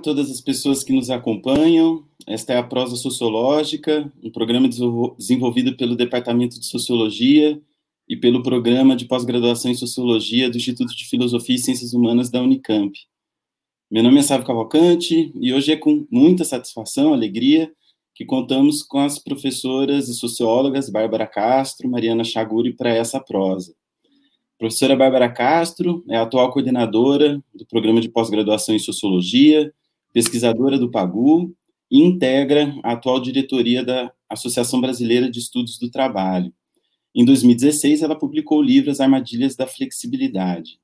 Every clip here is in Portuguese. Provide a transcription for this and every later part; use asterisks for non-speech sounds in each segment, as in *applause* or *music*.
A todas as pessoas que nos acompanham. Esta é a Prosa Sociológica, um programa desenvolvido pelo Departamento de Sociologia e pelo Programa de Pós-Graduação em Sociologia do Instituto de Filosofia e Ciências Humanas da Unicamp. Meu nome é Sávio Cavalcante e hoje é com muita satisfação, alegria, que contamos com as professoras e sociólogas Bárbara Castro, Mariana Chaguri para essa prosa. Professora Bárbara Castro é a atual coordenadora do programa de pós-graduação em Sociologia, pesquisadora do PAGU e integra a atual diretoria da Associação Brasileira de Estudos do Trabalho. Em 2016, ela publicou o livro As Armadilhas da Flexibilidade.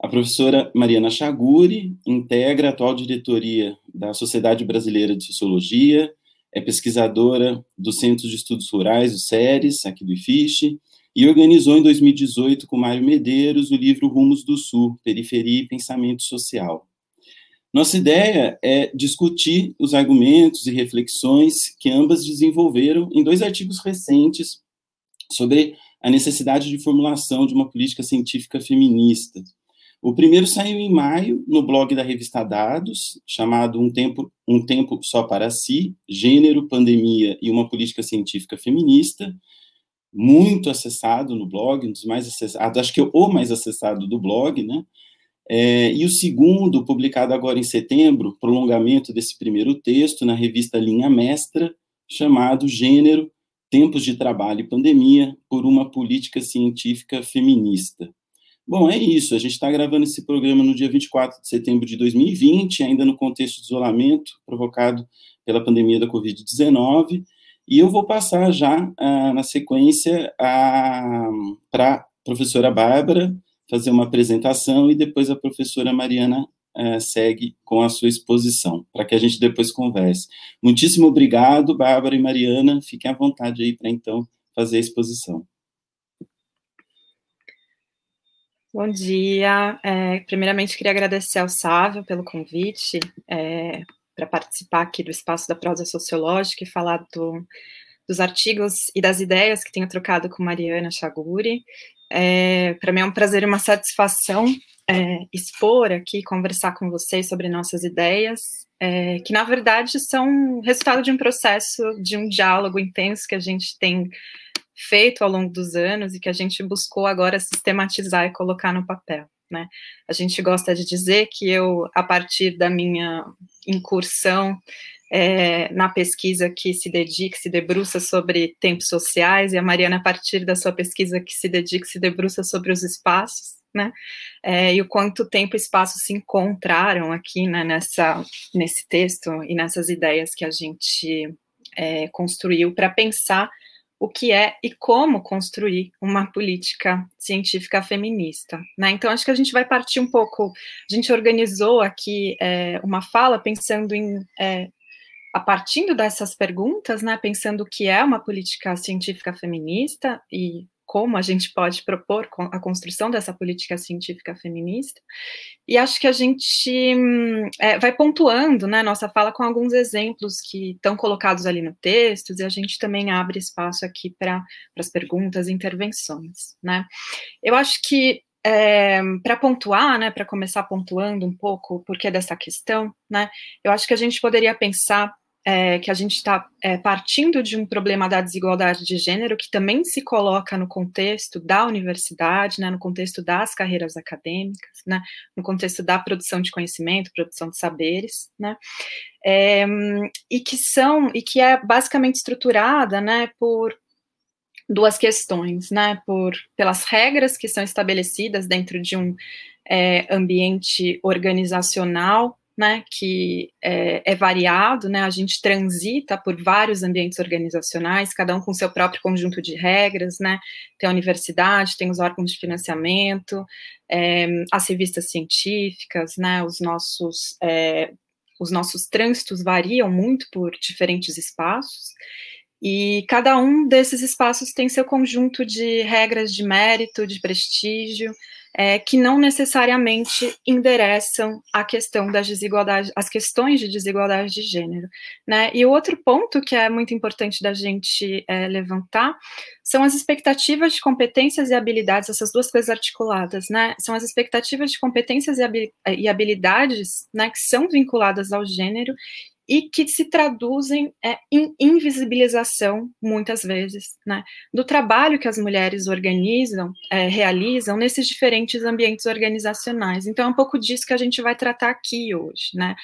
A professora Mariana Chaguri integra a atual diretoria da Sociedade Brasileira de Sociologia, é pesquisadora do Centro de Estudos Rurais, o SERES, aqui do IFISH, e organizou em 2018 com Mário Medeiros o livro Rumos do Sul, Periferia e Pensamento Social. Nossa ideia é discutir os argumentos e reflexões que ambas desenvolveram em dois artigos recentes sobre a necessidade de formulação de uma política científica feminista. O primeiro saiu em maio no blog da revista Dados, chamado Um Tempo, um Tempo Só para Si, Gênero, Pandemia e uma Política Científica Feminista, muito acessado no blog, um dos mais acessados, acho que é o mais acessado do blog, né? É, e o segundo, publicado agora em setembro, prolongamento desse primeiro texto na revista Linha Mestra, chamado Gênero, Tempos de Trabalho e Pandemia, por uma Política Científica Feminista. Bom, é isso. A gente está gravando esse programa no dia 24 de setembro de 2020, ainda no contexto de isolamento provocado pela pandemia da Covid-19. E eu vou passar já, ah, na sequência, para a professora Bárbara fazer uma apresentação e depois a professora Mariana ah, segue com a sua exposição, para que a gente depois converse. Muitíssimo obrigado, Bárbara e Mariana. Fiquem à vontade aí para, então, fazer a exposição. Bom dia. É, primeiramente, queria agradecer ao Sávio pelo convite. É, para participar aqui do espaço da prosa sociológica e falar do, dos artigos e das ideias que tenho trocado com Mariana Chaguri. É, para mim é um prazer e uma satisfação é, expor aqui, conversar com vocês sobre nossas ideias, é, que na verdade são resultado de um processo, de um diálogo intenso que a gente tem feito ao longo dos anos e que a gente buscou agora sistematizar e colocar no papel. Né? A gente gosta de dizer que eu, a partir da minha incursão é, na pesquisa que se dedica, se debruça sobre tempos sociais, e a Mariana, a partir da sua pesquisa que se dedica, se debruça sobre os espaços, né? É, e o quanto tempo e espaço se encontraram aqui né, nessa, nesse texto e nessas ideias que a gente é, construiu para pensar o que é e como construir uma política científica feminista. Né? Então, acho que a gente vai partir um pouco. A gente organizou aqui é, uma fala pensando em. É, a partir dessas perguntas, né, pensando o que é uma política científica feminista e como a gente pode propor a construção dessa política científica feminista. E acho que a gente é, vai pontuando né, nossa fala com alguns exemplos que estão colocados ali no texto, e a gente também abre espaço aqui para as perguntas e intervenções. Né? Eu acho que é, para pontuar, né, para começar pontuando um pouco o porquê dessa questão, né, eu acho que a gente poderia pensar é, que a gente está é, partindo de um problema da desigualdade de gênero que também se coloca no contexto da universidade, né, no contexto das carreiras acadêmicas, né, no contexto da produção de conhecimento, produção de saberes, né, é, e que são e que é basicamente estruturada, né, por duas questões, né, por pelas regras que são estabelecidas dentro de um é, ambiente organizacional né, que é, é, variado, né, a gente transita por vários ambientes organizacionais, cada um com seu próprio conjunto de regras, né, tem a universidade, tem os órgãos de financiamento, é, as revistas científicas, né, os nossos, é, os nossos trânsitos variam muito por diferentes espaços, e cada um desses espaços tem seu conjunto de regras de mérito, de prestígio, é, que não necessariamente endereçam a questão das desigualdades, as questões de desigualdade de gênero, né? E outro ponto que é muito importante da gente é, levantar são as expectativas de competências e habilidades, essas duas coisas articuladas, né? São as expectativas de competências e habilidades, né, que são vinculadas ao gênero e que se traduzem é, em invisibilização, muitas vezes, né, do trabalho que as mulheres organizam, é, realizam nesses diferentes ambientes organizacionais. Então, é um pouco disso que a gente vai tratar aqui hoje, né,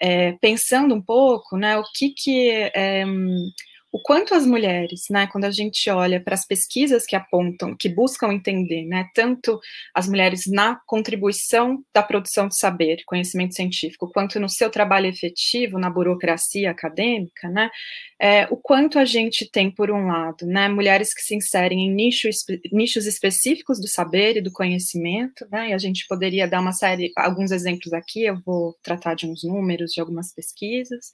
é, pensando um pouco, né, o que que é, o quanto as mulheres, né, quando a gente olha para as pesquisas que apontam, que buscam entender, né, tanto as mulheres na contribuição da produção de saber, conhecimento científico, quanto no seu trabalho efetivo na burocracia acadêmica, né, é, o quanto a gente tem, por um lado, né, mulheres que se inserem em nicho, nichos específicos do saber e do conhecimento, né, e a gente poderia dar uma série, alguns exemplos aqui, eu vou tratar de uns números de algumas pesquisas,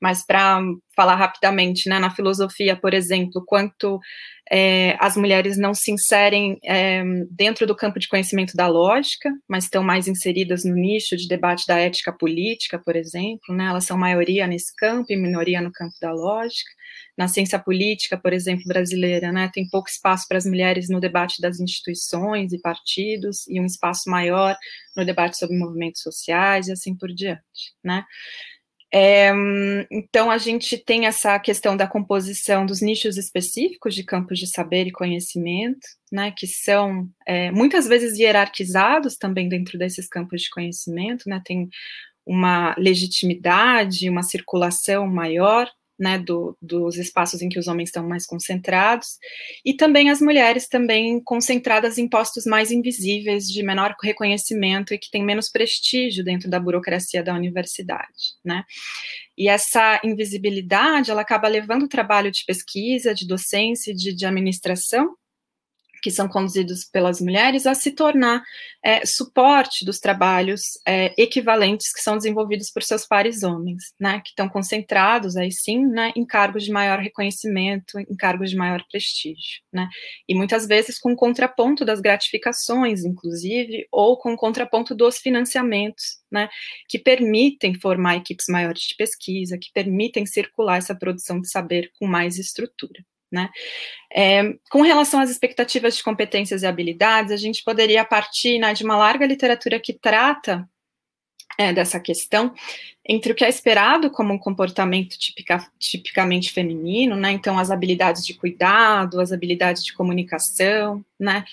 mas para falar rapidamente, né, na filosofia, por exemplo, quanto é, as mulheres não se inserem é, dentro do campo de conhecimento da lógica, mas estão mais inseridas no nicho de debate da ética política, por exemplo, né, elas são maioria nesse campo e minoria no campo da lógica. Na ciência política, por exemplo, brasileira, né, tem pouco espaço para as mulheres no debate das instituições e partidos, e um espaço maior no debate sobre movimentos sociais e assim por diante, né. É, então, a gente tem essa questão da composição dos nichos específicos de campos de saber e conhecimento, né, que são é, muitas vezes hierarquizados também dentro desses campos de conhecimento, né, tem uma legitimidade, uma circulação maior, né, do, dos espaços em que os homens estão mais concentrados, e também as mulheres também concentradas em postos mais invisíveis, de menor reconhecimento e que têm menos prestígio dentro da burocracia da universidade, né. E essa invisibilidade, ela acaba levando o trabalho de pesquisa, de docência, de, de administração que são conduzidos pelas mulheres a se tornar é, suporte dos trabalhos é, equivalentes que são desenvolvidos por seus pares homens, né, que estão concentrados aí sim, né, em cargos de maior reconhecimento, em cargos de maior prestígio, né, e muitas vezes com contraponto das gratificações, inclusive, ou com contraponto dos financiamentos, né, que permitem formar equipes maiores de pesquisa, que permitem circular essa produção de saber com mais estrutura. Né? É, com relação às expectativas de competências e habilidades, a gente poderia partir né, de uma larga literatura que trata é, dessa questão entre o que é esperado como um comportamento tipica, tipicamente feminino, né? Então, as habilidades de cuidado, as habilidades de comunicação, né?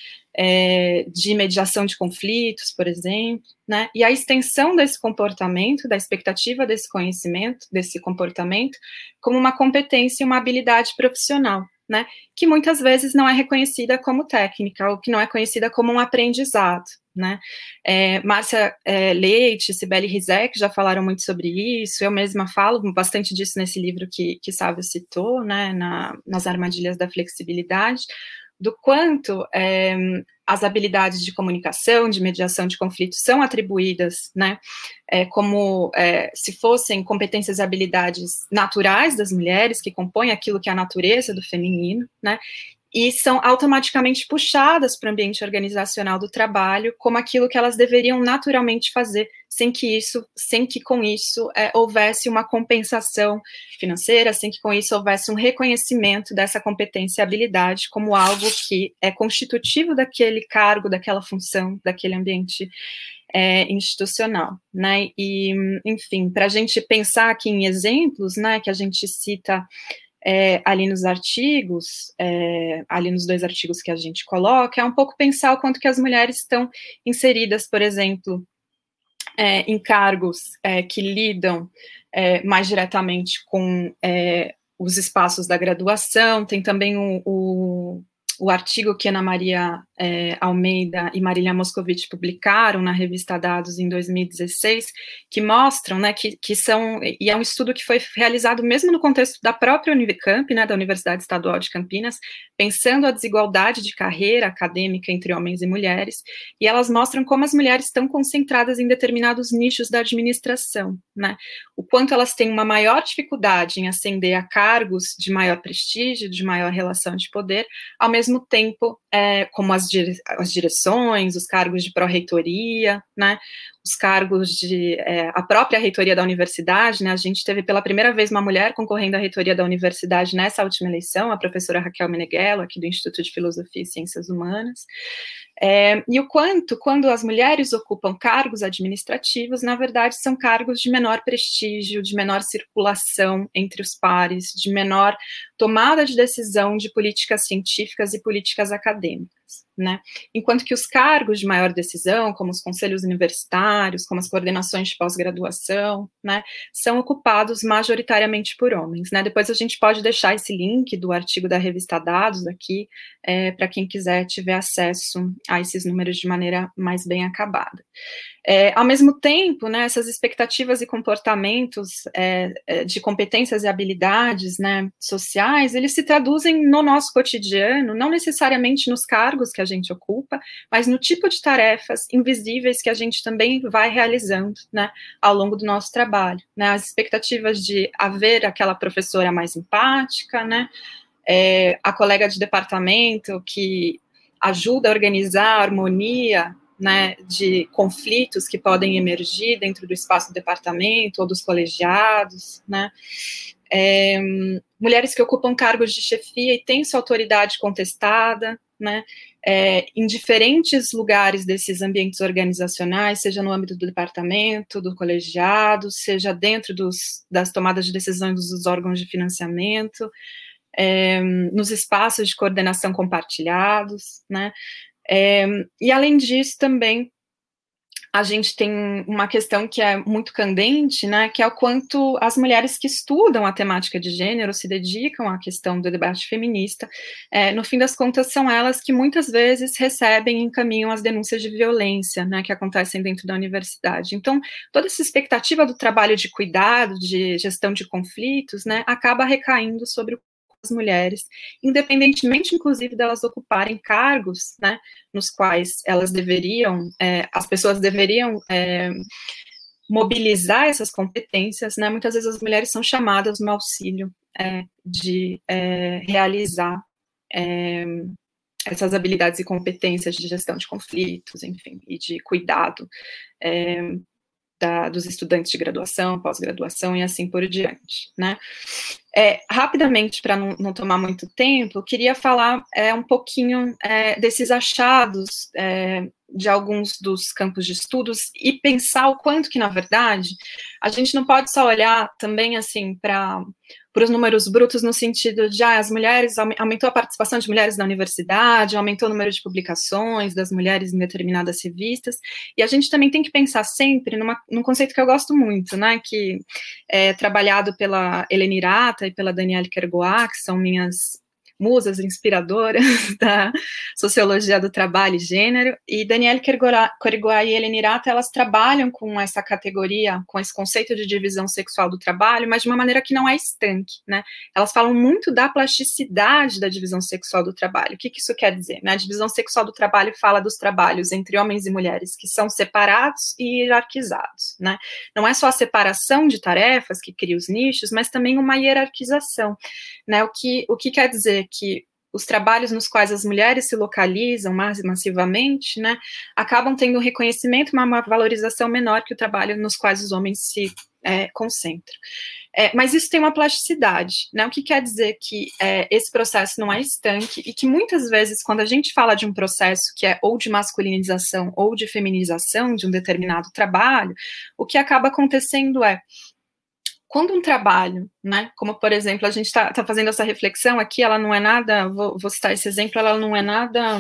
É, de mediação de conflitos, por exemplo, né? E a extensão desse comportamento, da expectativa desse conhecimento, desse comportamento, como uma competência e uma habilidade profissional, né, que muitas vezes não é reconhecida como técnica, ou que não é conhecida como um aprendizado, né. É, Márcia é, Leite, Sibeli Rizek já falaram muito sobre isso, eu mesma falo bastante disso nesse livro que, que Sávio citou, né, na, nas armadilhas da flexibilidade, do quanto é, as habilidades de comunicação, de mediação de conflitos são atribuídas, né, é, como é, se fossem competências e habilidades naturais das mulheres, que compõem aquilo que é a natureza do feminino, né, e são automaticamente puxadas para o ambiente organizacional do trabalho como aquilo que elas deveriam naturalmente fazer, sem que isso, sem que com isso é, houvesse uma compensação financeira, sem que com isso houvesse um reconhecimento dessa competência e habilidade como algo que é constitutivo daquele cargo, daquela função, daquele ambiente é, institucional, né? E, enfim, para a gente pensar aqui em exemplos, né, que a gente cita é, ali nos artigos, é, ali nos dois artigos que a gente coloca, é um pouco pensar o quanto que as mulheres estão inseridas, por exemplo, é, em cargos é, que lidam é, mais diretamente com é, os espaços da graduação, tem também o, o o artigo que Ana Maria é, Almeida e Marília Moscovici publicaram na revista Dados em 2016, que mostram, né, que, que são, e é um estudo que foi realizado mesmo no contexto da própria Univicamp, né, da Universidade Estadual de Campinas, pensando a desigualdade de carreira acadêmica entre homens e mulheres, e elas mostram como as mulheres estão concentradas em determinados nichos da administração, né, o quanto elas têm uma maior dificuldade em ascender a cargos de maior prestígio, de maior relação de poder, ao mesmo mesmo tempo, é, como as, dire as direções, os cargos de pró-reitoria, né, os cargos de é, a própria reitoria da universidade, né, a gente teve pela primeira vez uma mulher concorrendo à reitoria da universidade nessa última eleição, a professora Raquel Meneghello, aqui do Instituto de Filosofia e Ciências Humanas, é, e o quanto, quando as mulheres ocupam cargos administrativos, na verdade, são cargos de menor prestígio, de menor circulação entre os pares, de menor tomada de decisão de políticas científicas e políticas acadêmicas né? Enquanto que os cargos de maior decisão, como os conselhos universitários, como as coordenações de pós-graduação, né, são ocupados majoritariamente por homens, né? Depois a gente pode deixar esse link do artigo da revista Dados aqui, é, para quem quiser tiver acesso a esses números de maneira mais bem acabada. É, ao mesmo tempo, né, essas expectativas e comportamentos é, é, de competências e habilidades né, sociais, eles se traduzem no nosso cotidiano, não necessariamente nos cargos que a gente ocupa, mas no tipo de tarefas invisíveis que a gente também vai realizando né, ao longo do nosso trabalho. Né, as expectativas de haver aquela professora mais empática, né, é, a colega de departamento que ajuda a organizar a harmonia né, de conflitos que podem emergir dentro do espaço do departamento ou dos colegiados, né, é, mulheres que ocupam cargos de chefia e têm sua autoridade contestada, né, é, em diferentes lugares desses ambientes organizacionais, seja no âmbito do departamento, do colegiado, seja dentro dos, das tomadas de decisões dos órgãos de financiamento, é, nos espaços de coordenação compartilhados, né, é, e além disso, também a gente tem uma questão que é muito candente, né, que é o quanto as mulheres que estudam a temática de gênero se dedicam à questão do debate feminista, é, no fim das contas são elas que muitas vezes recebem e encaminham as denúncias de violência, né, que acontecem dentro da universidade. Então, toda essa expectativa do trabalho de cuidado, de gestão de conflitos, né, acaba recaindo sobre o mulheres, independentemente, inclusive, delas ocuparem cargos, né, nos quais elas deveriam, é, as pessoas deveriam é, mobilizar essas competências, né, muitas vezes as mulheres são chamadas no auxílio é, de é, realizar é, essas habilidades e competências de gestão de conflitos, enfim, e de cuidado é, da, dos estudantes de graduação, pós-graduação e assim por diante, né? É, rapidamente, para não, não, tomar muito tempo, queria falar é, um pouquinho é, desses achados é, de alguns dos campos de estudos e pensar o quanto que, na verdade, a gente não pode só olhar também, assim, para para os números brutos no sentido de ah, as mulheres aumentou a participação de mulheres na universidade, aumentou o número de publicações das mulheres em determinadas revistas, e a gente também tem que pensar sempre numa, num conceito que eu gosto muito, né, que é trabalhado pela Helenirata e pela Danielle Kergoat, que são minhas musas inspiradoras *laughs* da sociologia do trabalho e gênero, e Danielle Coriguá e Helene Irata, elas trabalham com essa categoria, com esse conceito de divisão sexual do trabalho, mas de uma maneira que não é estanque, né? Elas falam muito da plasticidade da divisão sexual do trabalho. O que, que isso quer dizer? Né? A divisão sexual do trabalho fala dos trabalhos entre homens e mulheres que são separados e hierarquizados, né? Não é só a separação de tarefas que cria os nichos, mas também uma hierarquização, né? O que, o que quer dizer que os trabalhos nos quais as mulheres se localizam mais massivamente, né, acabam tendo um reconhecimento, uma, valorização menor que o trabalho nos quais os homens se é, concentram. É, mas isso tem uma plasticidade, né? O que quer dizer que é, esse processo não é estanque e que muitas vezes, quando a gente fala de um processo que é ou de masculinização ou de feminização de um determinado trabalho, o que acaba acontecendo é quando um trabalho, né, como por exemplo, a gente está tá fazendo essa reflexão aqui, ela não é nada, vou, vou, citar esse exemplo, ela não é nada,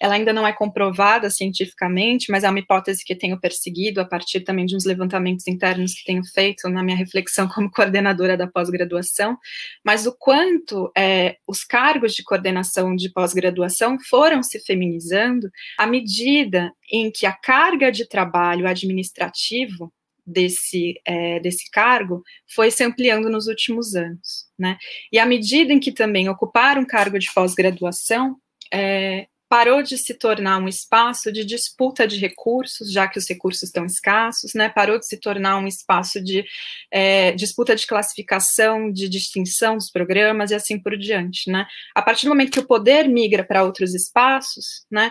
ela ainda não é comprovada cientificamente, mas é uma hipótese que tenho perseguido a partir também de uns levantamentos internos que tenho feito na minha reflexão como *laughs* coordenadora da pós-graduação, mas o quanto é, os cargos de coordenação de pós-graduação foram se feminizando à medida em que a carga de trabalho administrativo desse, é, desse cargo foi se ampliando nos últimos anos. Né? E à medida em que também ocupar um cargo de pós-graduação, é, parou de se tornar um espaço de disputa de recursos, já que os recursos estão escassos, né? Parou de se tornar um espaço de é, disputa de classificação, de distinção dos programas e assim por diante, né? A partir do momento que o poder migra para outros espaços, né?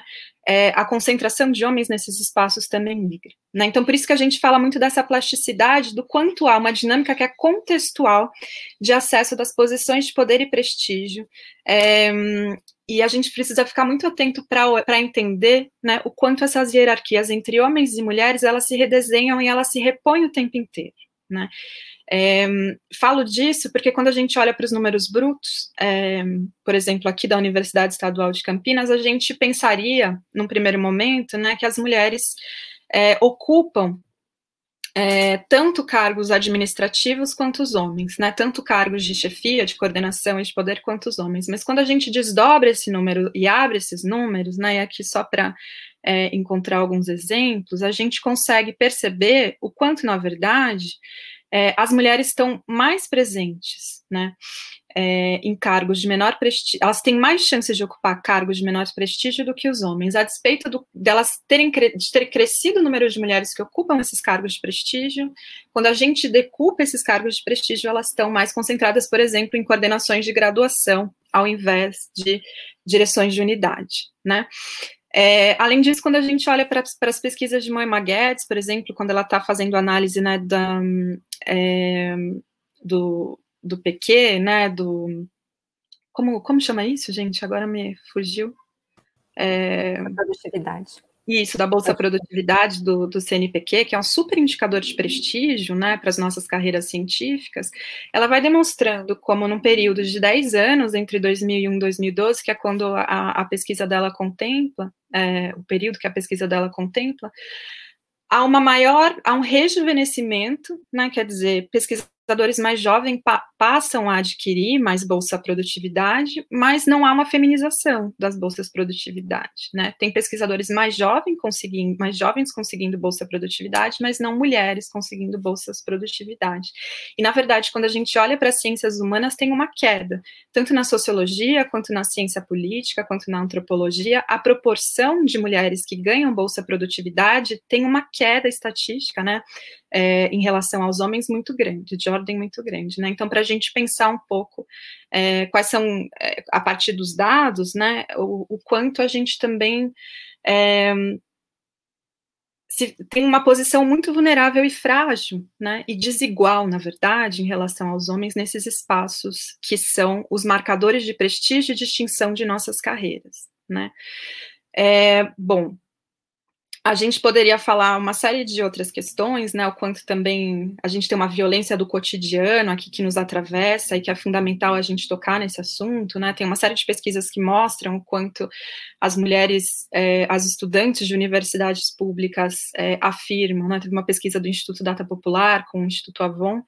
É, a concentração de homens nesses espaços também migra. Né? Então, por isso que a gente fala muito dessa plasticidade, do quanto há uma dinâmica que é contextual de acesso das posições de poder e prestígio. É, e a gente precisa ficar muito atento para entender né, o quanto essas hierarquias entre homens e mulheres elas se redesenham e elas se repõem o tempo inteiro. Né? É, falo disso porque quando a gente olha para os números brutos, é, por exemplo, aqui da Universidade Estadual de Campinas, a gente pensaria, num primeiro momento, né, que as mulheres é, ocupam é, tanto cargos administrativos quanto os homens, né? Tanto cargos de chefia, de coordenação e de poder quanto os homens. Mas quando a gente desdobra esse número e abre esses números, né? E aqui só para é, encontrar alguns exemplos, a gente consegue perceber o quanto, na verdade, é, as mulheres estão mais presentes, né? É, em cargos de menor prestígio, elas têm mais chances de ocupar cargos de menor prestígio do que os homens, a despeito do, delas terem de ter crescido o número de mulheres que ocupam esses cargos de prestígio. Quando a gente decupa esses cargos de prestígio, elas estão mais concentradas, por exemplo, em coordenações de graduação, ao invés de direções de unidade, né? É, além disso, quando a gente olha para as pesquisas de Moema Guedes, por exemplo, quando ela está fazendo análise né, da, é, do, do PQ, né, do... Como, como chama isso, gente? Agora me fugiu. É, produtividade. Isso, da Bolsa Produtividade do, do CNPq, que é um super indicador de prestígio né, para as nossas carreiras científicas, ela vai demonstrando como, num período de 10 anos, entre 2001 e 2012, que é quando a, a pesquisa dela contempla, é, o período que a pesquisa dela contempla, há uma maior, há um rejuvenescimento, né, quer dizer, pesquisa pesquisadores mais jovens pa passam a adquirir mais bolsa produtividade, mas não há uma feminização das bolsas produtividade, né? Tem pesquisadores mais jovens conseguindo, mais jovens conseguindo bolsa produtividade, mas não mulheres conseguindo bolsas produtividade. E na verdade, quando a gente olha para as ciências humanas, tem uma queda, tanto na sociologia quanto na ciência política, quanto na antropologia, a proporção de mulheres que ganham bolsa produtividade tem uma queda estatística, né? É, em relação aos homens muito grande, de ordem muito grande, né? Então, para a gente pensar um pouco é, quais são, é, a partir dos dados, né, o, o quanto a gente também é, se, tem uma posição muito vulnerável e frágil, né, e desigual, na verdade, em relação aos homens nesses espaços que são os marcadores de prestígio e distinção de nossas carreiras, né. É, bom, a gente poderia falar uma série de outras questões, né? O quanto também a gente tem uma violência do cotidiano aqui que nos atravessa e que é fundamental a gente tocar nesse assunto, né? Tem uma série de pesquisas que mostram o quanto as mulheres, é, as estudantes de universidades públicas é, afirmam, né? Teve uma pesquisa do Instituto Data Popular com o Instituto Avon,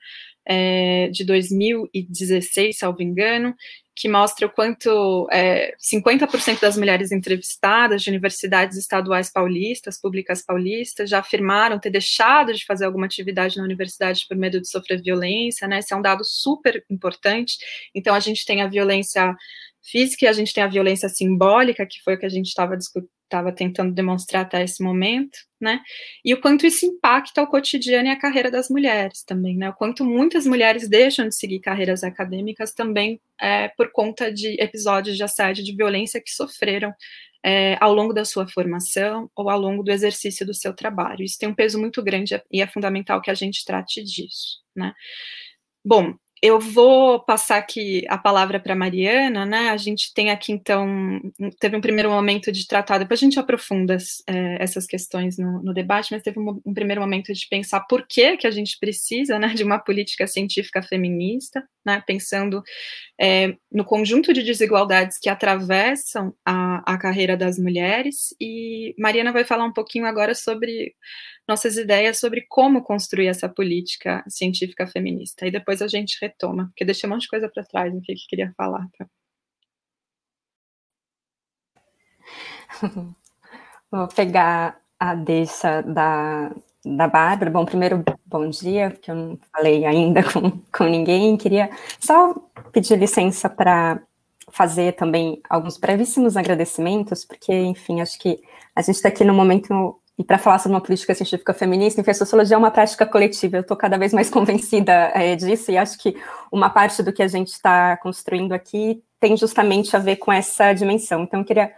é, de 2016, salvo engano, que mostra o quanto é, 50% das mulheres entrevistadas de universidades estaduais paulistas, públicas paulistas, já afirmaram ter deixado de fazer alguma atividade na universidade por medo de sofrer violência, né? Esse é um dado super importante. Então, a gente tem a violência física e a gente tem a violência simbólica, que foi o que a gente estava estava tentando demonstrar até esse momento, né? E o quanto isso impacta o cotidiano e a carreira das mulheres também, né? O quanto muitas mulheres deixam de seguir carreiras acadêmicas também é, por conta de episódios de assédio, de violência que sofreram é, ao longo da sua formação ou ao longo do exercício do seu trabalho. Isso tem um peso muito grande e é fundamental que a gente trate disso, né? Bom, eu vou passar aqui a palavra para Mariana, né? A gente tem aqui, então, teve um primeiro momento de tratar, depois a gente aprofunda é, essas questões no, no, debate, mas teve um, um, primeiro momento de pensar por que, que a gente precisa né, de uma política científica feminista, né? Pensando é, no conjunto de desigualdades que atravessam a, a carreira das mulheres, e Mariana vai falar um pouquinho agora sobre nossas ideias sobre como construir essa política científica feminista. E depois a gente retoma, porque deixei um monte de coisa para trás no que, que queria falar. Tá? *laughs* Vou pegar a deixa da, da Bárbara. Bom, primeiro, bom dia, porque eu não falei ainda *laughs* com, com ninguém. Queria só pedir licença para fazer também alguns brevíssimos agradecimentos, porque, enfim, acho que a gente está aqui no momento e para falar sobre uma política científica feminista, enfim, a sociologia é uma prática coletiva, eu estou cada vez mais *laughs* convencida é, disso, e acho que uma parte do que a gente está construindo aqui tem justamente a ver com essa dimensão. Então, eu queria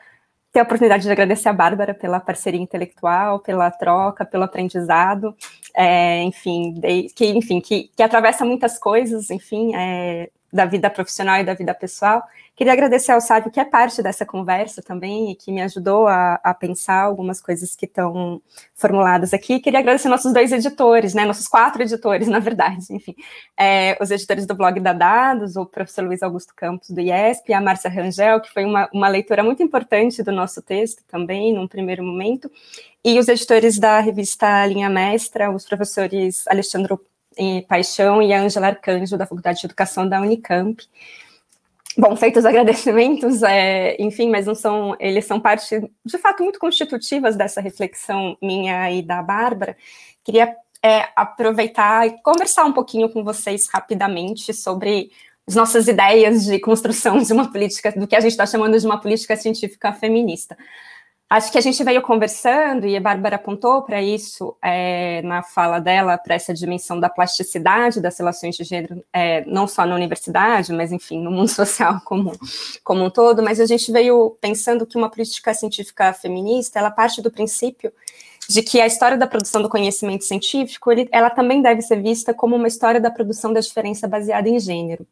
ter a oportunidade de agradecer a Bárbara pela parceria intelectual, pela troca, pelo aprendizado, é, enfim, de, que, enfim que, que, atravessa muitas coisas, enfim, é, da vida profissional e da vida pessoal. Queria agradecer ao Sábio, que é parte dessa conversa também, e que me ajudou a, a pensar algumas coisas que estão formuladas aqui. Queria agradecer nossos dois editores, né, nossos quatro editores, *laughs* na verdade, enfim, é, os editores do blog da Dados, o professor Luiz Augusto Campos, do IESP, a Márcia Rangel, que foi uma, uma leitura muito importante do nosso texto também, num primeiro momento, e os editores da revista Linha Mestra, os professores Alexandre Paixão e a Ângela Arcanjo, da Faculdade de Educação da Unicamp. Bom, feitos os *laughs* agradecimentos, é, enfim, mas não são, eles são parte, de fato, muito constitutivas dessa reflexão minha e da Bárbara. Queria é, aproveitar e conversar um pouquinho com vocês rapidamente sobre as nossas ideias de construção de uma política, do que a gente está chamando de uma política científica feminista. Acho que a gente veio conversando, e a Bárbara apontou para isso é, na fala dela, para essa dimensão da plasticidade das relações de gênero, é, não só na universidade, mas, enfim, no mundo *laughs* social como, como um todo, mas a gente veio pensando que uma política científica feminista, ela parte do princípio de que a história da produção do conhecimento científico, ele, ela também deve ser vista como uma história da produção da diferença baseada em gênero.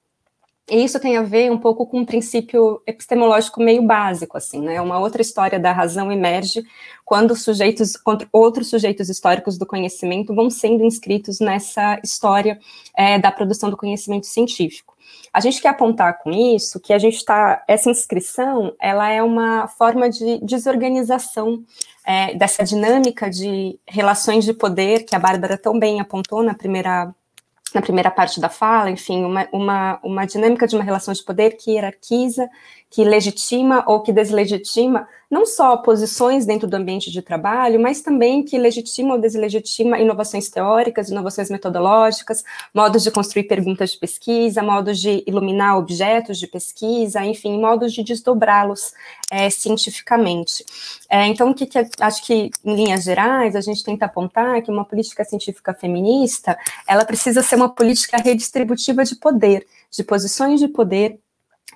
E isso tem a ver um pouco com um princípio epistemológico meio básico, assim, né? Uma outra história da razão emerge quando sujeitos, outros sujeitos históricos do conhecimento vão sendo inscritos nessa história é, da produção do conhecimento científico. A gente quer apontar com isso que a gente está, essa inscrição, ela é uma forma de desorganização é, dessa dinâmica de relações de poder que a Bárbara tão bem apontou na primeira na primeira parte da fala, enfim, uma, uma, uma dinâmica de uma relação de poder que hierarquiza, que legitima ou que deslegitima não só posições dentro do ambiente de trabalho, mas também que legitima ou deslegitima inovações teóricas, inovações metodológicas, modos de construir perguntas de pesquisa, modos de iluminar objetos de pesquisa, enfim, modos de desdobrá-los é, cientificamente. É, então, o que, que acho que, em linhas gerais, a gente tenta apontar que uma política científica feminista, ela precisa ser uma política redistributiva de poder, de posições de poder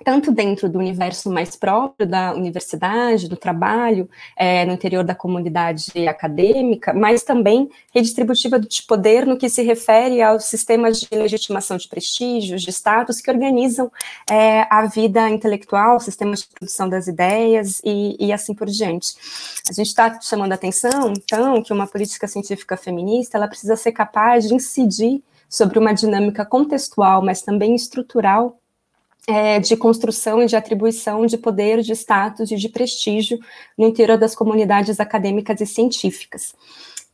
tanto dentro do universo mais próprio da universidade, do trabalho, é, no interior da comunidade acadêmica, mas também redistributiva de poder no que se refere aos sistemas de legitimação de prestígios, de status que organizam é, a vida intelectual, sistemas de produção das ideias e, e assim por diante. A gente está chamando a atenção, então, que uma política científica feminista ela precisa ser capaz de incidir sobre uma dinâmica contextual, mas também estrutural é, de construção e de atribuição de poder, de status e de prestígio no interior das comunidades acadêmicas e científicas.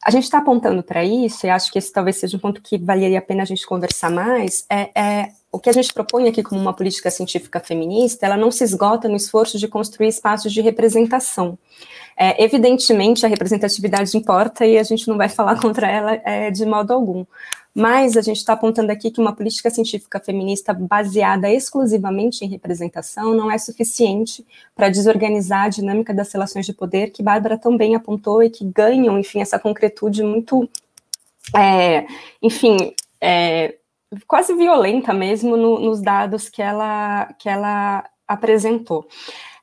A gente está apontando para isso, e acho que esse talvez seja um ponto que valeria a pena a gente conversar mais, é, é, o que a gente propõe aqui como uma política científica feminista, ela não se esgota no esforço de construir espaços de representação. É, evidentemente, a representatividade importa e a gente não vai falar *laughs* contra ela é, de modo algum. Mas a gente está apontando aqui que uma política científica feminista baseada exclusivamente em representação não é suficiente para desorganizar a dinâmica das relações de poder que Bárbara também apontou e que ganham, enfim, essa concretude muito, é, enfim, é, quase violenta mesmo no, nos dados que ela, que ela apresentou.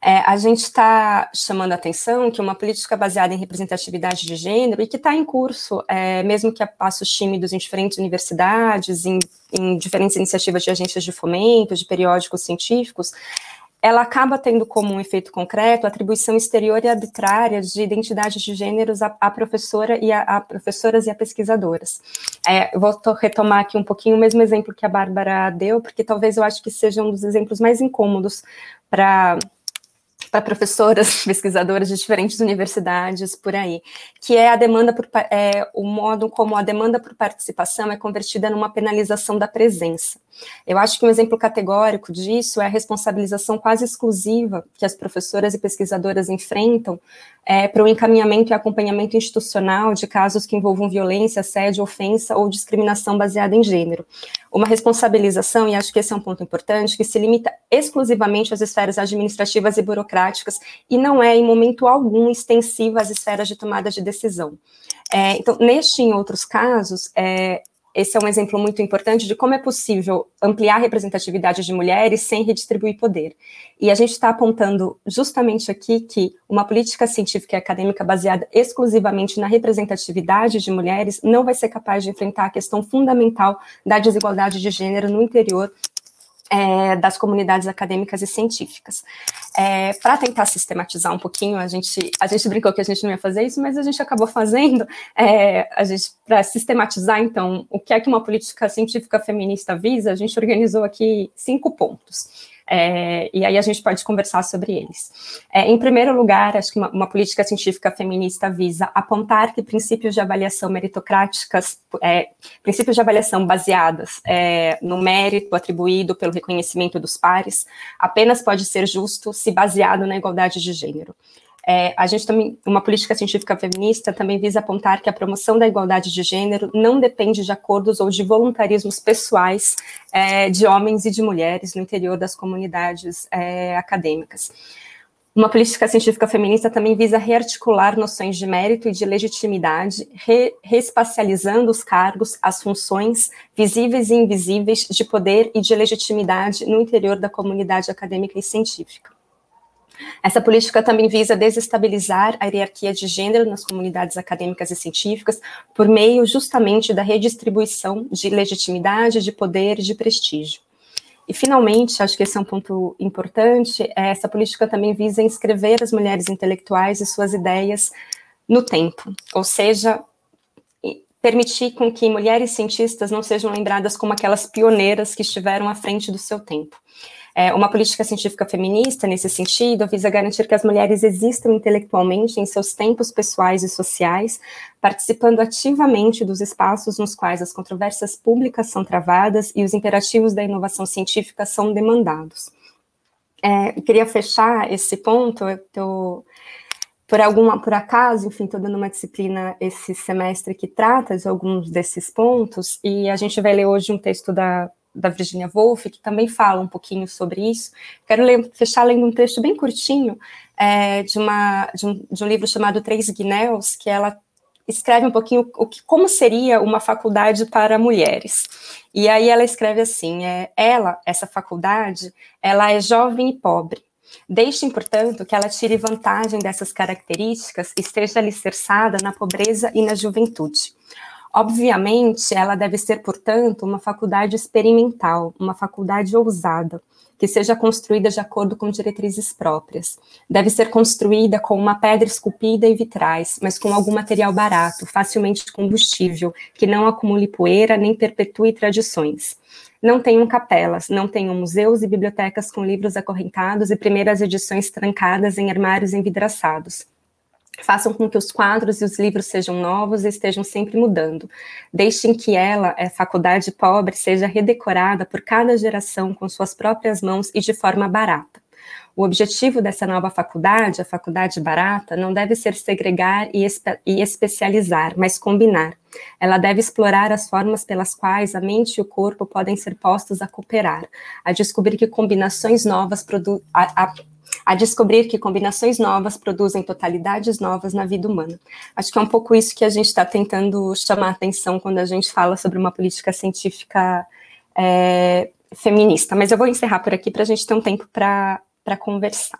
É, a gente está chamando a atenção que uma política baseada em representatividade de gênero e que está em curso, é, mesmo que a passos tímidos em diferentes universidades, em, em diferentes iniciativas de agências de fomento, de periódicos científicos, ela acaba tendo como um efeito concreto a atribuição exterior e arbitrária de identidades de gêneros a, a professora e a, a, professoras e a pesquisadoras. É, vou retomar aqui um pouquinho o mesmo exemplo que a Bárbara deu, porque talvez eu acho que seja um dos exemplos mais incômodos para para professoras, *laughs* pesquisadoras de diferentes universidades por aí, que é a demanda por é, o modo como a demanda por participação é convertida numa penalização da presença. Eu acho que um exemplo categórico disso é a responsabilização quase exclusiva que as professoras e pesquisadoras enfrentam é, para o encaminhamento e acompanhamento institucional de casos que envolvam violência, assédio, ofensa ou discriminação baseada em gênero. Uma responsabilização, e acho que esse é um ponto importante, que se limita exclusivamente às esferas administrativas e burocráticas e não é, em momento algum, extensiva às esferas de tomada de decisão. É, então, neste e em outros casos, é, esse é um exemplo muito importante de como é possível ampliar a representatividade de mulheres sem redistribuir poder. E a gente está apontando justamente aqui que uma política científica e acadêmica baseada exclusivamente na representatividade de mulheres não vai ser capaz de enfrentar a questão fundamental da desigualdade de gênero no interior é, das comunidades acadêmicas e científicas. É, Para tentar sistematizar um pouquinho, a gente, a gente brincou que a gente não ia fazer isso, mas a gente acabou fazendo. É, a gente para sistematizar, então, o que é que uma política científica feminista visa, a gente organizou aqui cinco pontos. É, e aí a gente pode conversar sobre eles. É, em primeiro lugar, acho que uma, uma, política científica feminista visa apontar que princípios de avaliação meritocráticas, é, princípios de avaliação baseadas é, no mérito atribuído pelo reconhecimento dos pares, apenas pode ser justo se baseado na igualdade de gênero. É, a gente também, uma política científica feminista também visa apontar que a promoção da igualdade de gênero não depende de acordos ou de voluntarismos pessoais é, de homens e de mulheres no interior das comunidades é, acadêmicas. Uma política científica feminista também visa rearticular noções de mérito e de legitimidade, re, reespacializando os cargos, as funções visíveis e invisíveis de poder e de legitimidade no interior da comunidade acadêmica e científica. Essa política também visa desestabilizar a hierarquia de gênero nas comunidades acadêmicas e científicas por meio justamente da redistribuição de legitimidade, de poder e de prestígio. E, finalmente, acho que esse é um ponto importante, é, essa política também visa inscrever as mulheres intelectuais e suas ideias no tempo, ou seja, permitir com que mulheres cientistas não sejam lembradas como aquelas pioneiras que estiveram à frente do seu tempo. É, uma política científica feminista, nesse sentido, visa garantir que as mulheres existam intelectualmente em seus tempos pessoais e sociais, participando ativamente dos espaços nos quais as controvérsias públicas são travadas e os imperativos da inovação científica são demandados. É, queria fechar esse ponto, eu tô, por alguma, por acaso, enfim, estou dando uma disciplina esse semestre que trata de alguns desses pontos, e a gente vai ler hoje um texto da da Virginia Woolf, que também fala um pouquinho sobre isso. Quero ler, fechar lendo um texto bem curtinho é, de, uma, de, um, de um livro chamado Três Guinéus, que ela escreve um pouquinho o que, como seria uma faculdade para mulheres. E aí ela escreve assim: é, ela, essa faculdade, ela é jovem e pobre. Deixem, portanto, que ela tire vantagem dessas características e esteja alicerçada na pobreza e na juventude. Obviamente, ela deve ser, portanto, uma faculdade experimental, uma faculdade ousada, que seja construída de acordo com diretrizes próprias. Deve ser construída com uma pedra esculpida e vitrais, mas com algum material barato, facilmente combustível, que não acumule poeira nem perpetue tradições. Não tenham capelas, não tenham museus e bibliotecas com livros acorrentados e primeiras edições trancadas em armários envidraçados façam com que os quadros e os livros sejam novos e estejam sempre mudando. Deixem que ela, a faculdade pobre, seja redecorada por cada geração com suas próprias mãos e de forma barata. O objetivo dessa nova faculdade, a faculdade barata, não deve ser segregar e, espe e especializar, mas combinar. Ela deve explorar as formas pelas quais a mente e o corpo podem ser postos a cooperar, a descobrir que combinações novas produzem descobrir que combinações novas produzem totalidades novas na vida humana. Acho que é um pouco isso que a gente está tentando chamar atenção quando a gente fala sobre uma política científica é, feminista. Mas eu vou encerrar por aqui para a gente ter um tempo para conversar.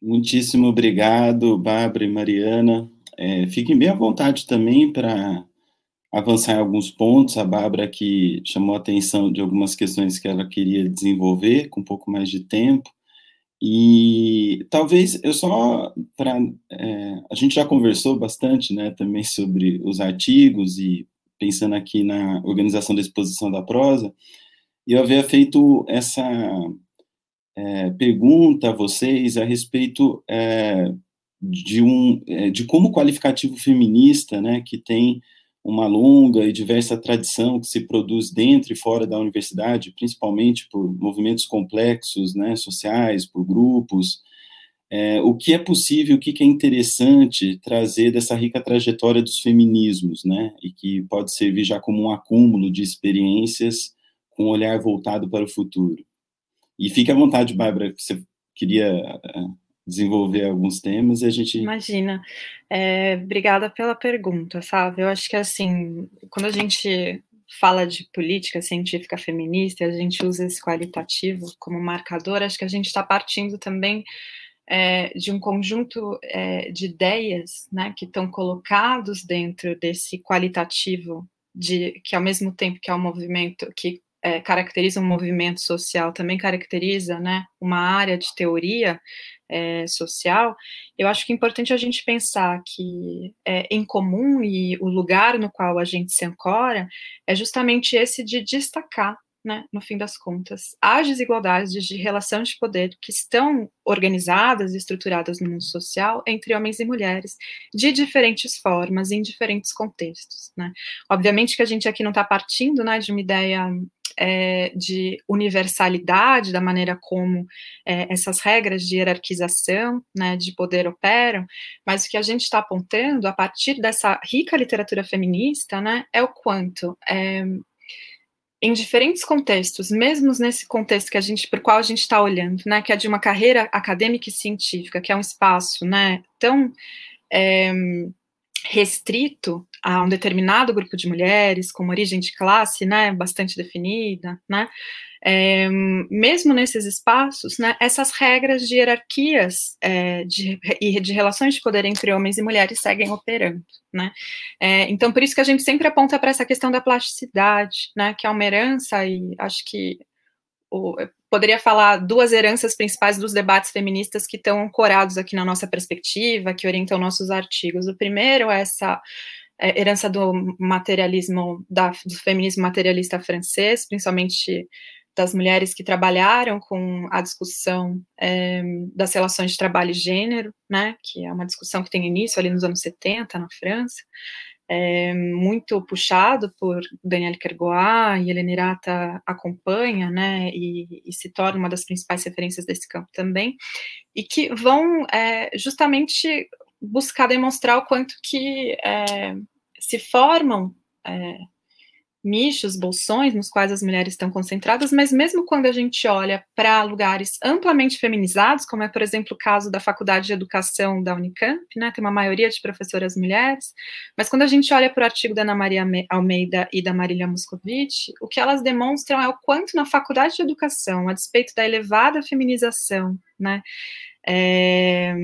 Muitíssimo obrigado, Bárbara e Mariana. É, fiquem bem à vontade também para avançar em alguns pontos. A Bárbara que chamou a atenção de algumas questões que ela queria desenvolver com um pouco mais de tempo. E talvez eu só para é, a gente já conversou bastante, né, também sobre os artigos e pensando aqui na organização da exposição da prosa, eu havia feito essa é, pergunta a vocês a respeito é, de um é, de como o qualificativo feminista, né, que tem uma longa e diversa tradição que se produz dentro e fora da universidade, principalmente por movimentos complexos, né, sociais, por grupos, é, o que é possível, o que é interessante trazer dessa rica trajetória dos feminismos, né, e que pode servir já como um acúmulo de experiências com um olhar voltado para o futuro. E fique à vontade, Bárbara, que você queria é, desenvolver alguns temas e a gente. Imagina. É, obrigada pela pergunta, sabe? Eu acho que assim, quando a gente fala de política científica feminista, a gente usa esse qualitativo como marcador, acho que a gente está partindo também é, de um conjunto é, de ideias né, que estão colocados dentro desse qualitativo, de, que ao mesmo tempo que é um movimento que é, caracteriza um movimento social, também caracteriza né, uma área de teoria é, social, eu acho que é importante a gente pensar que é, em comum e o lugar no qual a gente se ancora é justamente esse de destacar né, no fim das contas, as desigualdades de relação de poder que estão organizadas e estruturadas no mundo social entre homens e mulheres, de diferentes formas, em diferentes contextos. Né. Obviamente que a gente aqui não está partindo né, de uma ideia é, de universalidade da maneira como é, essas regras de hierarquização né, de poder operam, mas o que a gente está apontando a partir dessa rica literatura feminista né, é o quanto é, em diferentes contextos, mesmo nesse contexto que a gente, por qual a gente está olhando, né, que é de uma carreira acadêmica e científica, que é um espaço, né, tão é, restrito a um determinado grupo de mulheres, com uma origem de classe, né, bastante definida, né, é, mesmo nesses espaços, né, essas regras de hierarquias é, de, e de relações de poder entre homens e mulheres seguem operando, né. É, então, por isso que a gente sempre aponta para essa questão da plasticidade, né, que é uma herança e acho que o, poderia falar duas heranças principais dos debates feministas que estão ancorados aqui na nossa perspectiva, que orientam nossos artigos. O primeiro é essa é, herança do materialismo, da, do feminismo materialista francês, principalmente das mulheres que trabalharam com a discussão é, das relações de trabalho e gênero, né, que é uma discussão que tem início ali nos anos 70 na França, é, muito puxado por Daniel Kergoat e Helena Irata acompanha, né, e, e, se torna uma das principais referências desse campo também, e que vão é, justamente buscar demonstrar o quanto que é, se formam é, nichos, bolsões nos quais as mulheres estão concentradas, mas mesmo quando a gente olha para lugares amplamente feminizados, como é, por exemplo, o caso da Faculdade de Educação da Unicamp, né, tem uma maioria de professoras mulheres, mas quando a gente olha para o artigo da Ana Maria Almeida e da Marília Moscovici, o que elas demonstram é o quanto na Faculdade de Educação, a despeito da elevada feminização, né, é,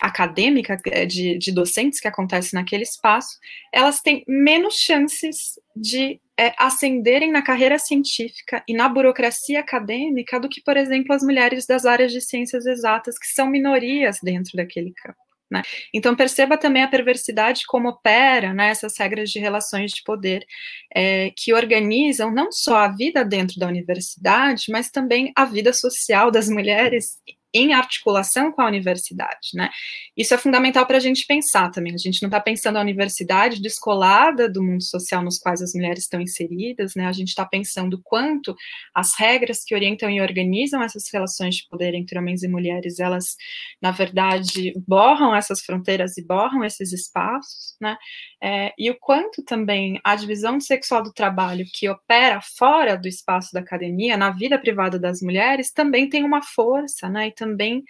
acadêmica é, de, de, docentes que acontece naquele espaço, elas têm menos chances de é, ascenderem na carreira científica e na burocracia acadêmica do que, por exemplo, as mulheres das áreas de ciências exatas, que são minorias dentro daquele campo. Né? Então, perceba também a perversidade como opera né, essas regras de relações de poder é, que organizam não só a vida dentro da universidade, mas também a vida social das mulheres em articulação com a universidade, né? Isso é fundamental para a gente pensar também. A gente não está pensando a universidade descolada do mundo social nos quais as mulheres estão inseridas, né? A gente está pensando quanto as regras que orientam e organizam essas relações de poder entre homens e mulheres, elas, na verdade, borram essas fronteiras e borram esses espaços, né? É, e o quanto também a divisão sexual do trabalho que opera fora do espaço da academia, na vida privada das mulheres, também tem uma força, né? Também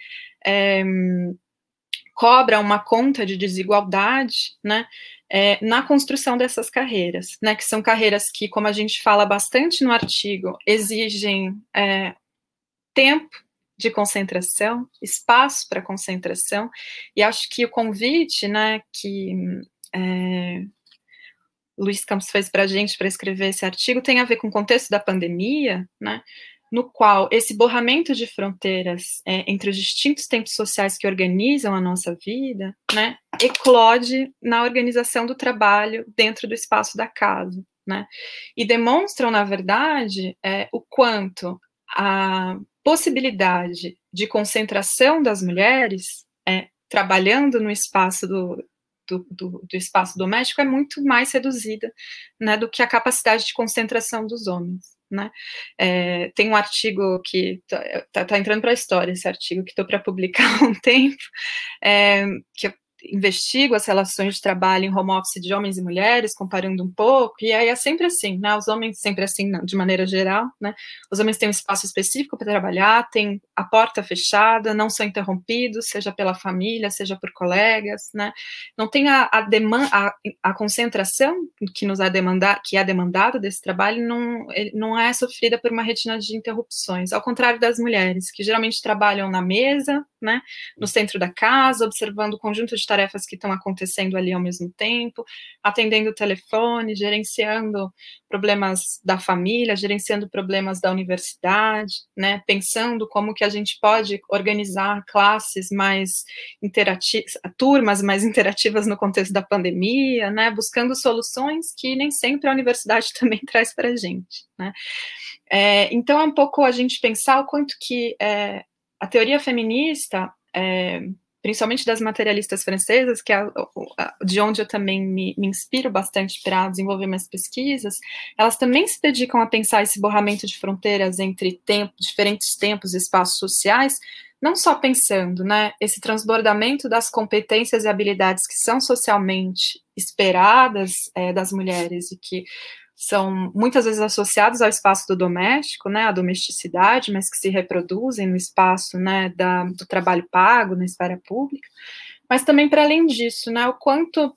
é, cobra uma conta de desigualdade, né? É, na construção dessas carreiras, né? Que são carreiras que, como a gente fala bastante no artigo, exigem é, tempo de concentração, espaço para concentração, e acho que o convite, né, que é, Luiz Campos fez para a gente para escrever esse artigo tem a ver com o contexto da pandemia, né, no qual esse borramento de fronteiras é, entre os distintos tempos sociais que organizam a nossa vida, né, eclode na organização do trabalho dentro do espaço da casa, né, e demonstram, na verdade, é, o quanto a possibilidade de concentração das mulheres é, trabalhando no espaço do, do, do, do, espaço doméstico é muito mais reduzida né, do que a capacidade de concentração dos homens. Né? É, tem um artigo que está tá, tá entrando para a história, esse artigo que estou para publicar *laughs* há um tempo, é, que investigo as relações de trabalho em home office de homens e mulheres, comparando um pouco, e aí é sempre assim, né? Os homens sempre assim, não, de maneira geral, né? Os homens têm um espaço específico para trabalhar, têm a porta fechada, não são interrompidos, seja pela família, seja por colegas, né? Não tem a, a demanda, a, concentração que nos é demandar, que é demandada desse trabalho, não, não é sofrida por uma retina de interrupções, ao contrário das mulheres, que geralmente trabalham na mesa, né? No centro da casa, observando o conjunto de tarefas que estão acontecendo ali ao mesmo tempo, atendendo o telefone, gerenciando problemas da família, gerenciando problemas da universidade, né, pensando como que a gente pode organizar classes mais interativas, turmas mais interativas no contexto da pandemia, né, buscando soluções que nem sempre a universidade *laughs* também traz para a gente, né. É, então é um pouco a gente pensar o quanto que é, a teoria feminista é, principalmente das materialistas francesas, que é de onde eu também me, me inspiro bastante para desenvolver minhas pesquisas, elas também se dedicam a pensar esse borramento de fronteiras entre tempo, diferentes tempos e espaços sociais, não só pensando, né, esse transbordamento das competências e habilidades que são socialmente esperadas é, das mulheres e que são muitas vezes associados ao espaço do doméstico, né, à domesticidade, mas que se reproduzem no espaço, né, da, do trabalho pago, na esfera pública, mas também para além disso, né, o quanto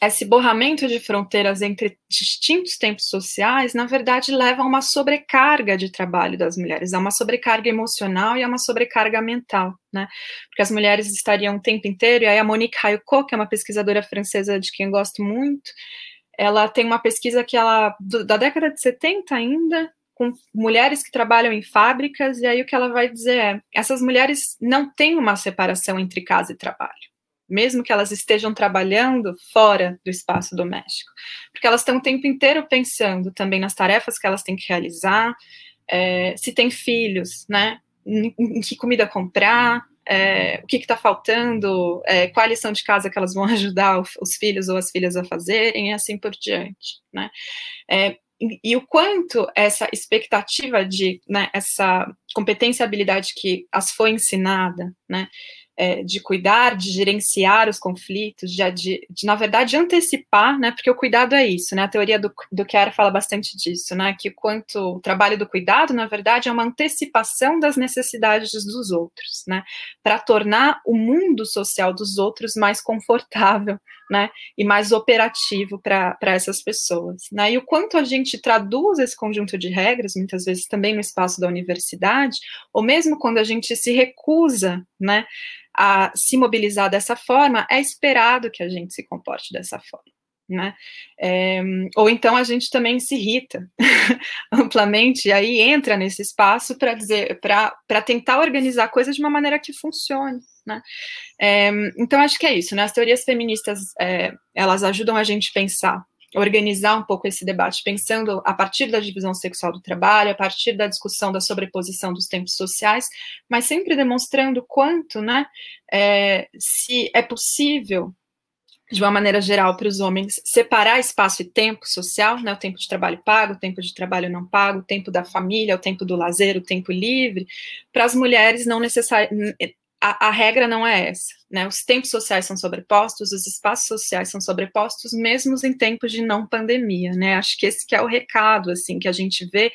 esse borramento de fronteiras entre distintos tempos sociais, na verdade, leva a uma sobrecarga de trabalho das mulheres, a uma sobrecarga emocional e a uma sobrecarga mental, né? Porque as mulheres estariam o tempo inteiro, e aí a Monique Hayuko, que é uma pesquisadora francesa de quem eu gosto muito, ela tem uma pesquisa que ela da década de 70 ainda com mulheres que trabalham em fábricas e aí o que ela vai dizer é essas mulheres não têm uma separação entre casa e trabalho mesmo que elas estejam trabalhando fora do espaço doméstico, porque elas estão o tempo inteiro pensando também nas tarefas que elas têm que realizar, é, se tem filhos, né, em, em que comida comprar, é, o que está faltando, é, qual lição de casa que elas vão *laughs* ajudar os, os filhos ou as filhas a fazerem, e assim por diante, né? É, e, e, o quanto essa expectativa de, né, essa competência e habilidade que as foi ensinada, né, é, de cuidar, de gerenciar os conflitos, de, de, de, na verdade, antecipar, né, porque o cuidado é isso, né, a teoria do, do Chiara fala bastante disso, né, que quanto o trabalho do cuidado, na verdade, é uma antecipação das necessidades dos outros, né, para tornar o mundo social dos outros mais confortável, né, e mais operativo para essas pessoas, né, e o quanto a gente traduz esse conjunto de regras, muitas vezes também no espaço da universidade, ou mesmo quando a gente se recusa, né, a se mobilizar dessa forma, é esperado que a gente se comporte dessa forma. Né? É, ou então a gente também se irrita *laughs* amplamente e aí entra nesse espaço para dizer para tentar organizar coisas de uma maneira que funcione. Né? É, então acho que é isso, né? As teorias feministas é, elas ajudam a gente a pensar organizar um pouco esse debate, pensando a partir da divisão sexual do trabalho, a partir da discussão da sobreposição dos tempos sociais, mas sempre demonstrando quanto, né, é, se é possível de uma maneira geral, para os homens, separar espaço e tempo social, né, o tempo de trabalho pago, o tempo de trabalho não pago, o tempo da família, o tempo do lazer, o tempo livre, para as mulheres não necessariamente a, a, regra não é essa, né? Os tempos sociais são sobrepostos, os espaços sociais são sobrepostos, mesmo em tempos de não pandemia, né? Acho que esse que é o recado, assim, que a gente vê,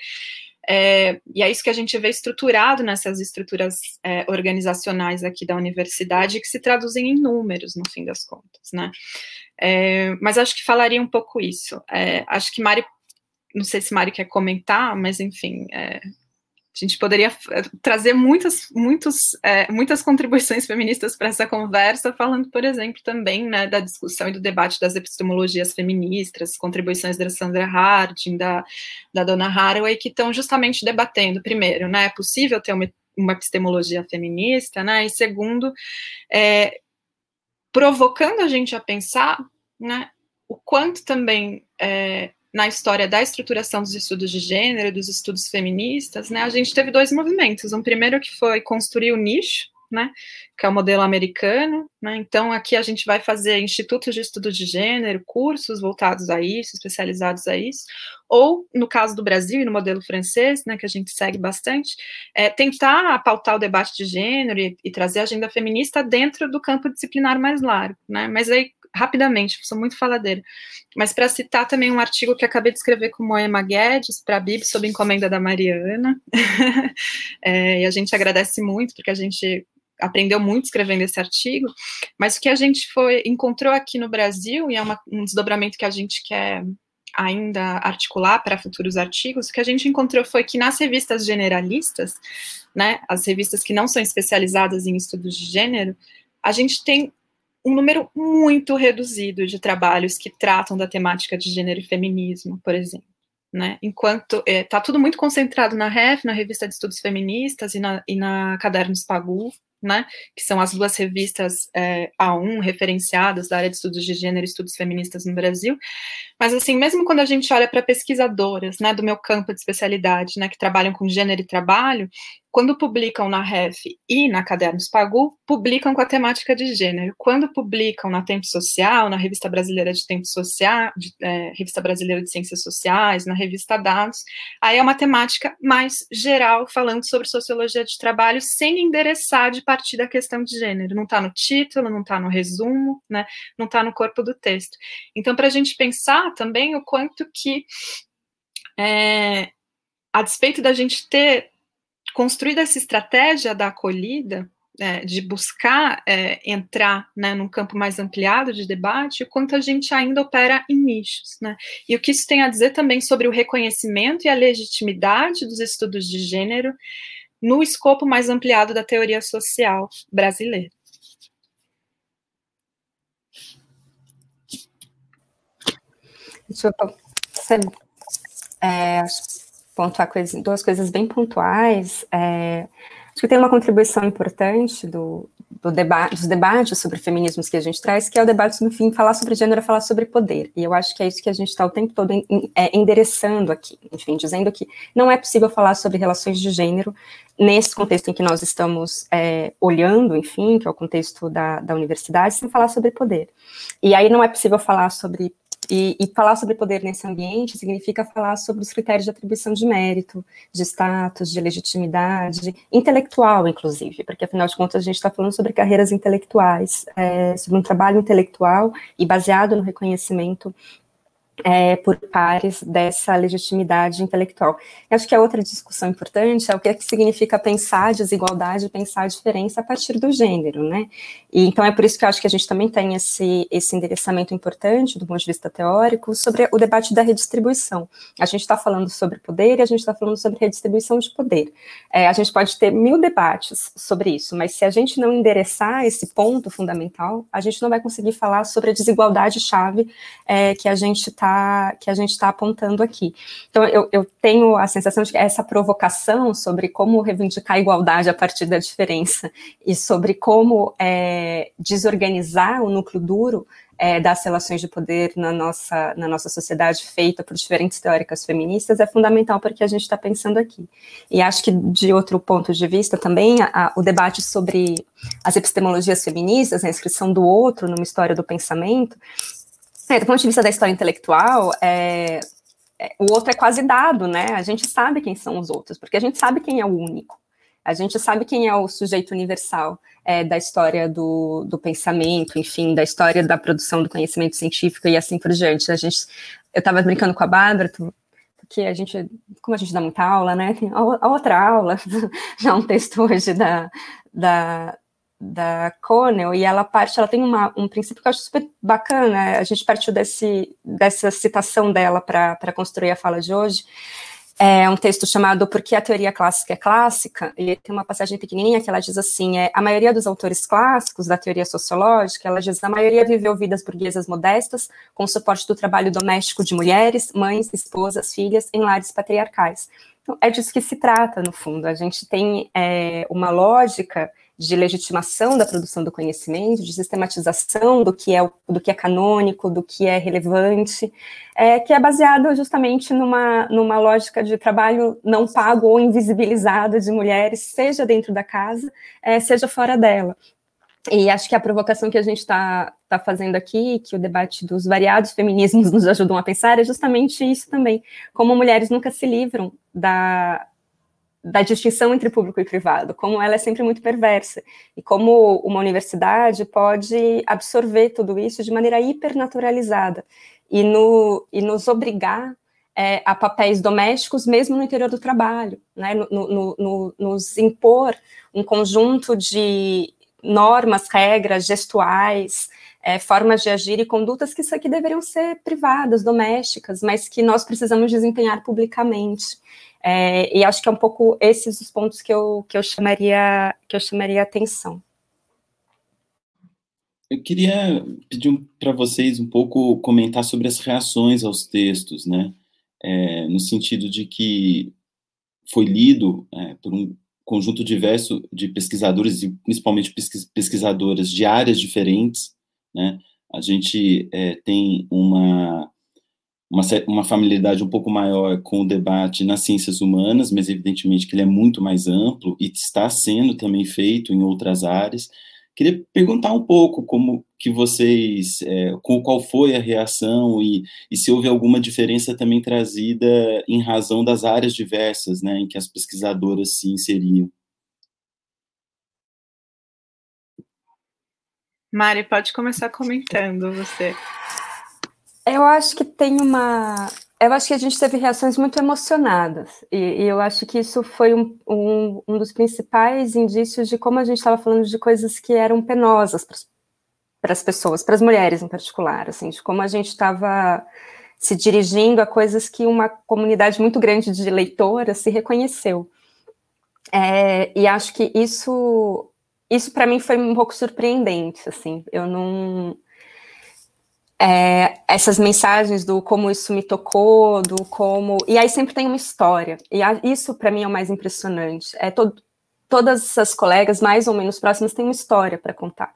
é, e é isso que a gente vê estruturado nessas estruturas é, organizacionais aqui da universidade, que se traduzem em números, no fim das contas, né? É, mas acho que falaria um pouco isso. É, acho que Mari, não sei se Mari quer comentar, mas enfim, é, a gente poderia eh, trazer muitas, muitos, é, muitas contribuições feministas para essa conversa, falando, por exemplo, também né, da discussão e do debate das epistemologias feministas, contribuições da Sandra Harding, da, da Dona Haraway, que estão justamente debatendo, primeiro, né, é possível ter uma, uma epistemologia feminista, né, e segundo, é, provocando a gente a pensar né, o quanto também é, na história da estruturação dos estudos de gênero, dos estudos feministas, né, a gente teve dois movimentos. Um primeiro que foi construir o nicho, né, que é o modelo americano, né, então aqui a gente vai fazer institutos de estudo de gênero, cursos voltados a isso, especializados a isso, ou, no caso do Brasil e no modelo francês, né, que a gente segue bastante, é, tentar pautar o debate de gênero e, e trazer a agenda feminista dentro do campo disciplinar mais largo, né, mas aí rapidamente, sou muito faladeira, mas para citar também um artigo que acabei de escrever com Moema Guedes para a Bib sob encomenda da Mariana, *laughs* é, e a gente agradece muito, porque a gente aprendeu muito escrevendo esse artigo, mas o que a gente foi encontrou aqui no Brasil, e é uma, um desdobramento que a gente quer ainda articular para futuros artigos, o que a gente encontrou foi que nas revistas generalistas, né, as revistas que não são especializadas em estudos de gênero, a gente tem um número muito reduzido de trabalhos que tratam da temática de gênero e feminismo, por exemplo. Né? Enquanto está é, tá tudo muito concentrado na REF, na Revista de Estudos Feministas e na, e na Cadernos Pagu, né, que são as duas revistas é, A1 referenciadas da área de estudos de gênero e estudos feministas no Brasil. Mas, assim, mesmo quando a gente olha para pesquisadoras, né, do meu campo de especialidade, né, que trabalham com gênero e trabalho, quando publicam na REF e na Cadernos Pagu, publicam com a temática de gênero. Quando publicam na Tempo Social, na Revista Brasileira de Tempo Social, de, é, Revista Brasileira de Ciências Sociais, na Revista Dados, aí é uma temática mais geral, falando sobre sociologia de trabalho, sem endereçar de partir da questão de gênero. Não está no título, não está no resumo, né, não está no corpo do texto. Então, para a gente pensar também o quanto que, é, a despeito da gente ter construída essa estratégia da acolhida, é, de buscar é, entrar né, num campo mais ampliado de debate, o quanto a gente ainda opera em nichos. Né? E o que isso tem a dizer também sobre o reconhecimento e a legitimidade dos estudos de gênero no escopo mais ampliado da teoria social brasileira. Deixa eu é, pontuar coisa, duas coisas bem pontuais. É, acho que tem uma contribuição importante do, do debate, dos debates sobre feminismos que a gente traz, que é o debate, no fim, falar sobre gênero é falar sobre poder. E eu acho que é isso que a gente está o tempo todo é, endereçando aqui, enfim, dizendo que não é possível falar sobre relações de gênero nesse contexto em que nós estamos é, olhando, enfim, que é o contexto da, da universidade, sem falar sobre poder. E aí não é possível falar sobre e, e, falar sobre poder nesse ambiente significa falar sobre os critérios de atribuição de mérito, de status, de legitimidade, intelectual, inclusive, porque afinal de contas a gente está falando sobre carreiras intelectuais, é, sobre um trabalho intelectual e baseado no reconhecimento é, por pares dessa legitimidade intelectual. Eu acho que a outra discussão importante é o que, é que significa pensar desigualdade, pensar diferença a partir do gênero, né? E, então é por isso que eu acho que a gente também tem esse, esse endereçamento importante do ponto de vista teórico sobre o debate da redistribuição. A gente está falando sobre poder e a gente está falando sobre redistribuição de poder. É, a gente pode ter mil debates sobre isso, mas se a gente não endereçar esse ponto fundamental, a gente não vai conseguir falar sobre a desigualdade chave é, que a gente está que a gente está apontando aqui. Então, eu, eu, tenho a sensação de que essa provocação sobre como reivindicar a igualdade a partir da diferença e sobre como é, desorganizar o núcleo duro é, das relações de poder na nossa, na nossa sociedade, feita por diferentes teóricas feministas, é fundamental para o que a gente está pensando aqui. E acho que, de outro ponto de vista, também, a, o debate sobre as epistemologias feministas, a inscrição do outro numa história do pensamento, é, do ponto de vista da história intelectual, é, é, o outro é quase dado, né? A gente sabe quem são os outros, porque a gente sabe quem é o único. A gente sabe quem é o sujeito universal é, da história do, do pensamento, enfim, da história da produção do conhecimento científico e assim por diante. A gente, eu estava brincando com a Bárbara, porque a gente, como a gente dá muita aula, né? A outra aula, *laughs* dá um texto hoje da, da, da Connell, e ela parte, ela tem uma, um princípio que eu acho super bacana, a gente partiu desse, dessa citação dela para construir a fala de hoje, é um texto chamado Por que a Teoria Clássica é Clássica, e tem uma passagem pequenininha que ela diz assim, é, a maioria dos autores clássicos da teoria sociológica, ela diz, a maioria viveu vidas burguesas modestas, com suporte do trabalho doméstico de mulheres, mães, esposas, filhas, em lares patriarcais. Então, é disso que se trata, no fundo, a gente tem é, uma lógica de legitimação da produção do conhecimento, de sistematização do que é, do que é canônico, do que é relevante, é, que é baseado justamente numa, numa lógica de trabalho não pago ou invisibilizado de mulheres, seja dentro da casa, é, seja fora dela. E acho que a provocação que a gente está tá fazendo aqui, que o debate dos variados feminismos *laughs* nos ajudam a pensar, é justamente isso também. Como mulheres nunca se livram da, da distinção entre público e privado, como ela é sempre muito perversa, e como uma universidade pode absorver tudo isso de maneira hipernaturalizada e, no, e nos obrigar é, a papéis domésticos, mesmo no interior do trabalho, né, no, no, no, nos impor um conjunto de normas, regras, gestuais, é, formas de agir e condutas que isso aqui deveriam ser privadas, domésticas, mas que nós precisamos desempenhar publicamente. É, e acho que é um pouco esses os pontos que eu, que eu chamaria que eu chamaria atenção. Eu queria pedir para vocês um pouco comentar sobre as reações aos textos, né? É, no sentido de que foi lido é, por um conjunto diverso de pesquisadores, e principalmente pesquisadoras de áreas diferentes, né? A gente é, tem uma uma, uma familiaridade um pouco maior com o debate nas ciências humanas, mas evidentemente que ele é muito mais amplo e está sendo também feito em outras áreas. Queria perguntar um pouco como que vocês, é, qual foi a reação e, e, se houve alguma diferença também trazida em razão das áreas diversas, né, em que as pesquisadoras se inseriam. Mari, pode começar comentando você. Eu acho que tem uma. Eu acho que a gente teve reações muito emocionadas, e, e eu acho que isso foi um, um, um, dos principais indícios de como a gente estava falando de coisas que eram penosas para as pessoas, para as mulheres em particular, assim, de como a gente estava se dirigindo a coisas que uma comunidade muito grande de leitoras se reconheceu. É, e acho que isso, isso para mim foi um pouco surpreendente, assim, eu não é, essas mensagens do como isso me tocou, do como. E aí sempre tem uma história. E a, isso, para mim, é o mais impressionante. É todo, todas essas colegas, mais ou menos próximas, têm uma história para contar.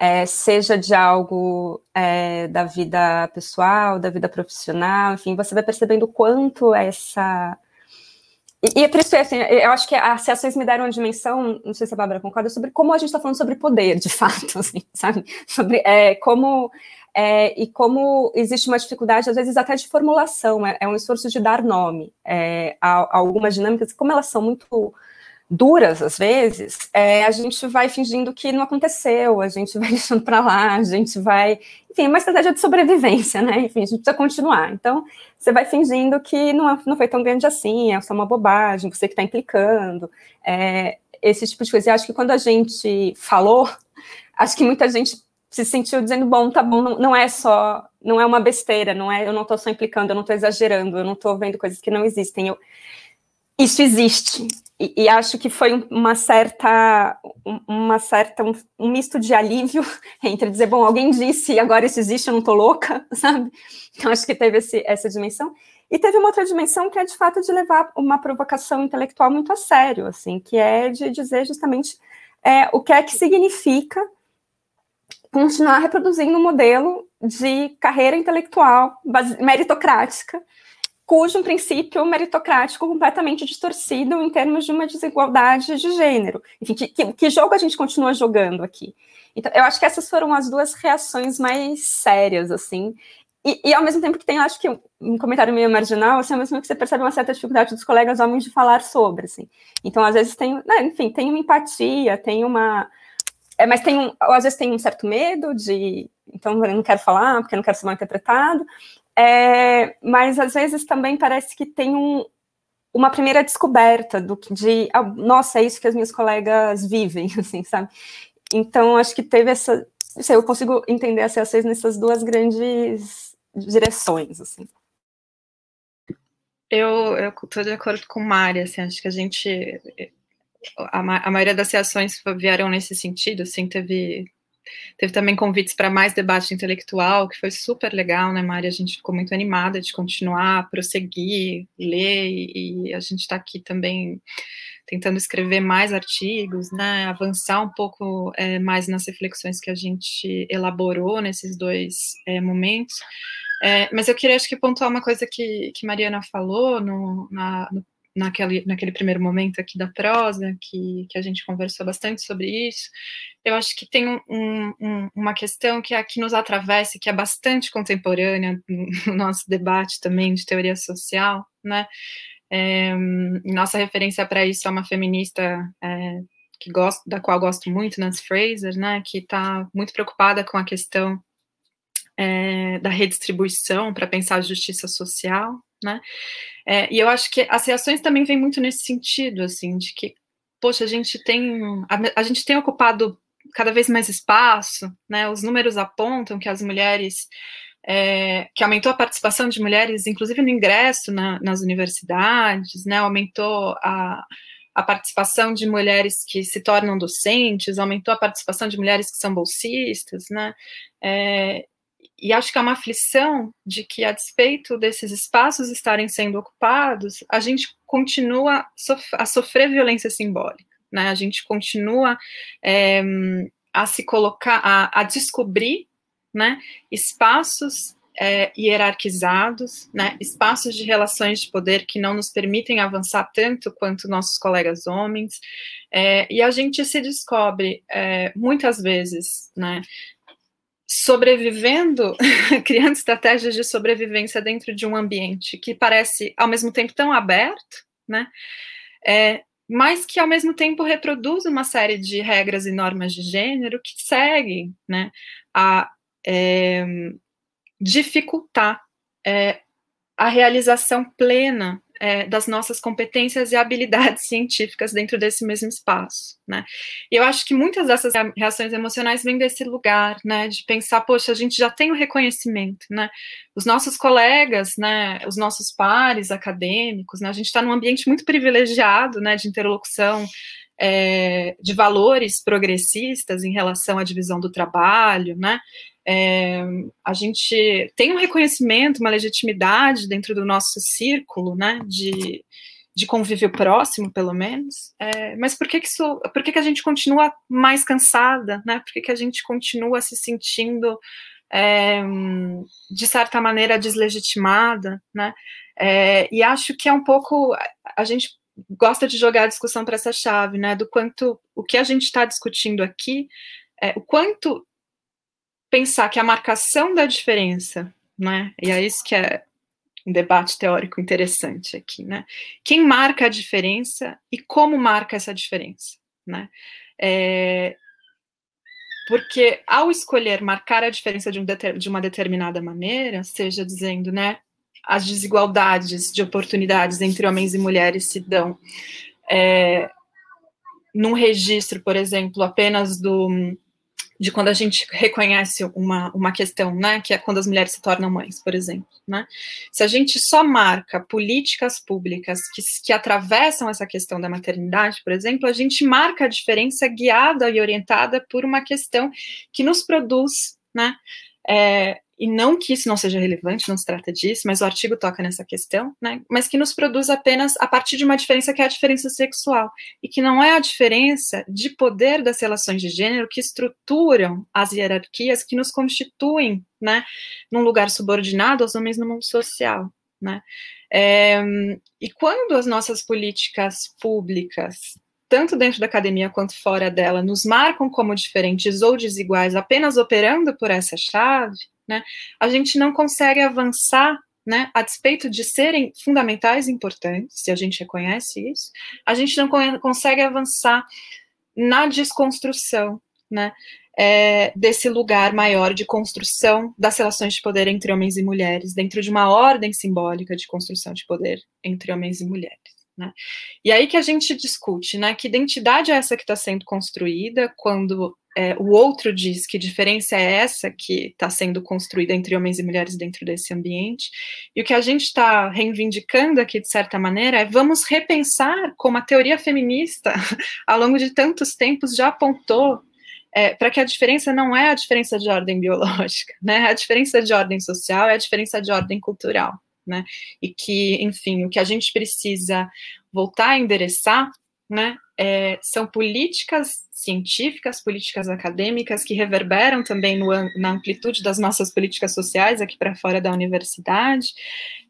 É, seja de algo é, da vida pessoal, da vida profissional, enfim, você vai percebendo quanto essa. E, é por isso, assim, eu acho que as reações me deram uma dimensão, não sei se a Bárbara concorda, sobre como a gente está falando sobre poder, de fato, *laughs* assim, sabe? Sobre é, como é, e como existe uma dificuldade, às vezes, até de formulação, é, é um esforço de dar nome é, a, a, algumas dinâmicas, como elas são muito duras, às vezes, é, a gente vai fingindo que não aconteceu, a gente vai *laughs* deixando para lá, a gente vai. Enfim, é uma estratégia de sobrevivência, né? Enfim, a gente precisa continuar. Então, você vai fingindo que não, não foi tão grande assim, é só uma bobagem, você que está implicando, é, esse tipo de coisa. E acho que quando a gente falou, acho que muita gente se sentiu dizendo, bom, tá bom, não, não é só, não é uma besteira, não é, eu não estou só implicando, eu não estou exagerando, eu não estou vendo coisas que não existem. Eu, isso existe. E, e, acho que foi uma certa, uma certa um, um, misto de alívio *laughs* entre dizer, bom, alguém disse, agora isso existe, eu não estou louca, *laughs* sabe? Então acho que teve esse, essa dimensão. E teve uma outra dimensão que é de fato de levar uma provocação intelectual muito a sério, assim, que é de dizer justamente é, o que é que significa continuar reproduzindo um modelo de carreira intelectual meritocrática, cujo princípio meritocrático completamente distorcido em termos de uma desigualdade de gênero. Enfim, que, que, jogo a gente continua jogando aqui? Então, eu acho que essas foram as duas reações mais sérias, assim. E, e ao mesmo tempo que tem, acho que um comentário meio marginal, assim, ao mesmo tempo que você percebe uma certa dificuldade dos colegas homens de falar sobre, assim. Então, às vezes tem, né, enfim, tem uma empatia, tem uma é, mas tem um, às vezes tem um certo medo de, então eu não quero falar porque eu não quero ser mal interpretado, é, mas às vezes também parece que tem um, uma primeira descoberta do que de, ah, nossa, é isso que as minhas colegas vivem, *laughs* assim, sabe? Então acho que teve essa, sei, eu consigo entender as reações nessas duas grandes direções, assim. Eu estou de acordo com Mari, assim, acho que a gente a, a maioria das reações vieram nesse sentido, assim, teve Teve também convites para mais debate intelectual, que foi super legal, né, Mari? A gente ficou muito animada de continuar, prosseguir, ler, e, a gente está aqui também tentando escrever mais artigos, né, avançar um pouco é, mais nas reflexões que a gente elaborou nesses dois é, momentos. É, mas eu queria, acho que, pontuar uma coisa que, que Mariana falou no, na, no, naquele, naquele primeiro momento aqui da prosa, que, que a gente conversou bastante sobre isso. Eu acho que tem um, um, uma questão que aqui nos atravessa, que é bastante contemporânea no nosso debate também de teoria social, né? É, nossa referência para isso é uma feminista é, que gosto, da qual gosto muito, Nancy Fraser, né? Que está muito preocupada com a questão é, da redistribuição para pensar a justiça social, né? É, e eu acho que as reações também vêm muito nesse sentido, assim, de que, poxa, a gente tem a, a gente tem ocupado cada vez mais espaço, né? Os números apontam que as mulheres é, que aumentou a participação de mulheres, inclusive no ingresso na, nas universidades, né? Aumentou a a participação de mulheres que se tornam docentes, aumentou a participação de mulheres que são bolsistas, né? É, e acho que é uma aflição de que, a despeito desses espaços estarem sendo ocupados, a gente continua a sofrer violência simbólica, né? A gente continua é, a se colocar, a, a descobrir, né, espaços é, hierarquizados, né, espaços de relações de poder que não nos permitem avançar tanto quanto nossos colegas homens, é, e a gente se descobre muitas vezes, né, sobrevivendo, *laughs* criando estratégias de sobrevivência dentro de um ambiente que parece ao mesmo tempo tão aberto, né? É, mas que ao mesmo tempo reproduz uma série de regras e normas de gênero que seguem, né, a é, dificultar é, a realização plena é, das nossas competências e habilidades *laughs* científicas dentro desse mesmo espaço, né? E eu acho que muitas dessas reações emocionais vêm desse lugar, né, de pensar, poxa, a gente já tem o reconhecimento, né? Os nossos colegas, né, os nossos pares acadêmicos, né, a gente está num ambiente muito privilegiado, né, de interlocução é, de valores progressistas em relação à divisão do trabalho, né? É, a gente tem um reconhecimento, uma legitimidade dentro do nosso círculo, né, de, de convívio próximo, pelo menos, é, mas por que que, isso, por que que a gente continua mais cansada, né, por que que a gente continua se sentindo, é, de certa maneira, deslegitimada, né, é, e acho que é um pouco, a gente gosta de jogar a discussão para essa chave, né, do quanto, o que a gente está discutindo aqui, é, o quanto pensar que a marcação da diferença, né? E é isso que é um debate teórico interessante aqui, né? Quem marca a diferença e como marca essa diferença, né? É, porque ao escolher marcar a diferença de, um de, uma determinada maneira, seja dizendo, né, as desigualdades de oportunidades entre homens e mulheres se dão é, num registro, por exemplo, apenas do de quando a gente reconhece uma, uma questão, né, que é quando as mulheres se tornam mães, por exemplo, né, se a gente só marca políticas públicas que, que atravessam essa questão da maternidade, por exemplo, a gente marca a diferença guiada e orientada por uma questão que nos produz, né, é, e não que isso não seja relevante, não se trata disso, mas o artigo toca nessa questão, né? Mas que nos produz apenas a partir de uma diferença que é a diferença sexual, e que não é a diferença de poder das relações de gênero que estruturam as hierarquias que nos constituem, né, num lugar subordinado aos homens no mundo social, né? É, e quando as nossas políticas públicas tanto dentro da academia quanto fora dela, nos marcam como diferentes ou desiguais apenas operando por essa chave, né, a gente não consegue avançar, né, a despeito de serem fundamentais e importantes, se a gente reconhece isso, a gente não consegue avançar na desconstrução, né, é, desse lugar maior de construção das relações de poder entre homens e mulheres, dentro de uma ordem simbólica de construção de poder entre homens e mulheres. Né? E aí que a gente discute, né, que identidade é essa que está sendo construída quando é, o outro diz que diferença é essa que está sendo construída entre homens e mulheres dentro desse ambiente, e o que a gente está reivindicando aqui, de certa maneira, é vamos repensar como a teoria feminista, *laughs* ao longo de tantos tempos, já apontou é, para que a diferença não é a diferença de ordem biológica, né? A diferença de ordem social é a diferença de ordem cultural né? E que, enfim, o que a gente precisa voltar a endereçar né, é, são políticas científicas, políticas acadêmicas que reverberam também no, na amplitude das nossas políticas sociais aqui para fora da universidade,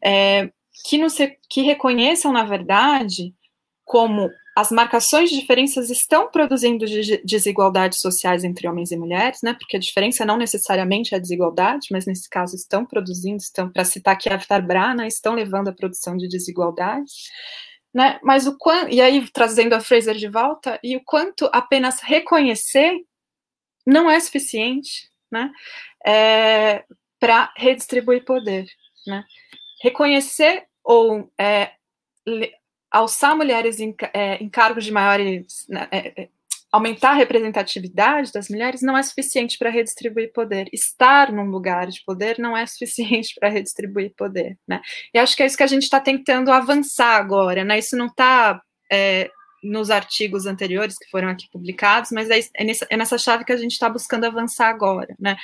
é, que, nos, que reconheçam, na verdade, como as marcações de diferenças estão produzindo desigualdades sociais entre homens e mulheres, né? Porque a diferença não necessariamente é a desigualdade, mas nesse caso estão produzindo, estão, para citar aqui a Aftar Brana, estão levando à produção de desigualdades. Né? Mas o quanto, e aí trazendo a Fraser de volta, e o quanto apenas reconhecer não é suficiente, né? É, para redistribuir poder, né? Reconhecer ou é, alçar mulheres em, é, em cargos de maiores. Né, é, é, aumentar a representatividade das mulheres não é suficiente para redistribuir poder. Estar num lugar de poder não é suficiente para redistribuir poder. Né? E acho que é isso que a gente está tentando avançar agora. Né? Isso não está. É, nos artigos anteriores que foram aqui publicados, mas é, é nessa, é nessa chave que a gente está buscando avançar agora, né?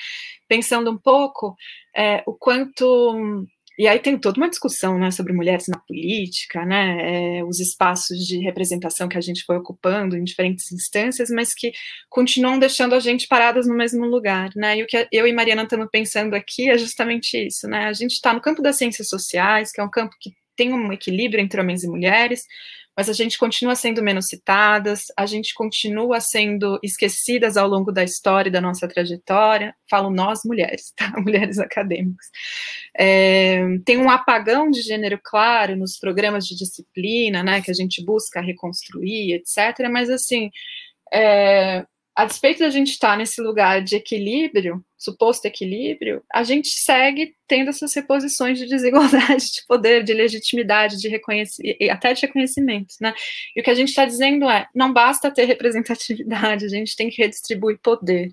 Pensando um pouco é, o quanto e aí tem toda uma discussão né, sobre mulheres na política, né, é, os espaços de representação que a gente foi ocupando em diferentes instâncias, mas que continuam deixando a gente paradas no mesmo lugar. Né, e o que eu e Mariana estamos pensando aqui é justamente isso. Né, a gente está no campo das ciências sociais, que é um campo que tem um equilíbrio entre homens e mulheres, mas a gente continua sendo menos citadas, a gente continua sendo esquecidas ao longo da história e da nossa trajetória. Falo nós, mulheres, tá? *laughs* Mulheres acadêmicas. É, tem um apagão de gênero claro nos programas de disciplina, né, que a gente busca reconstruir, etc. Mas, assim, é, a despeito da gente estar nesse lugar de equilíbrio, suposto equilíbrio, a gente segue tendo essas reposições de desigualdade de poder, de legitimidade, de reconhecimento, até de reconhecimento, né? E o que a gente está dizendo é, não basta ter representatividade, a gente tem que redistribuir poder.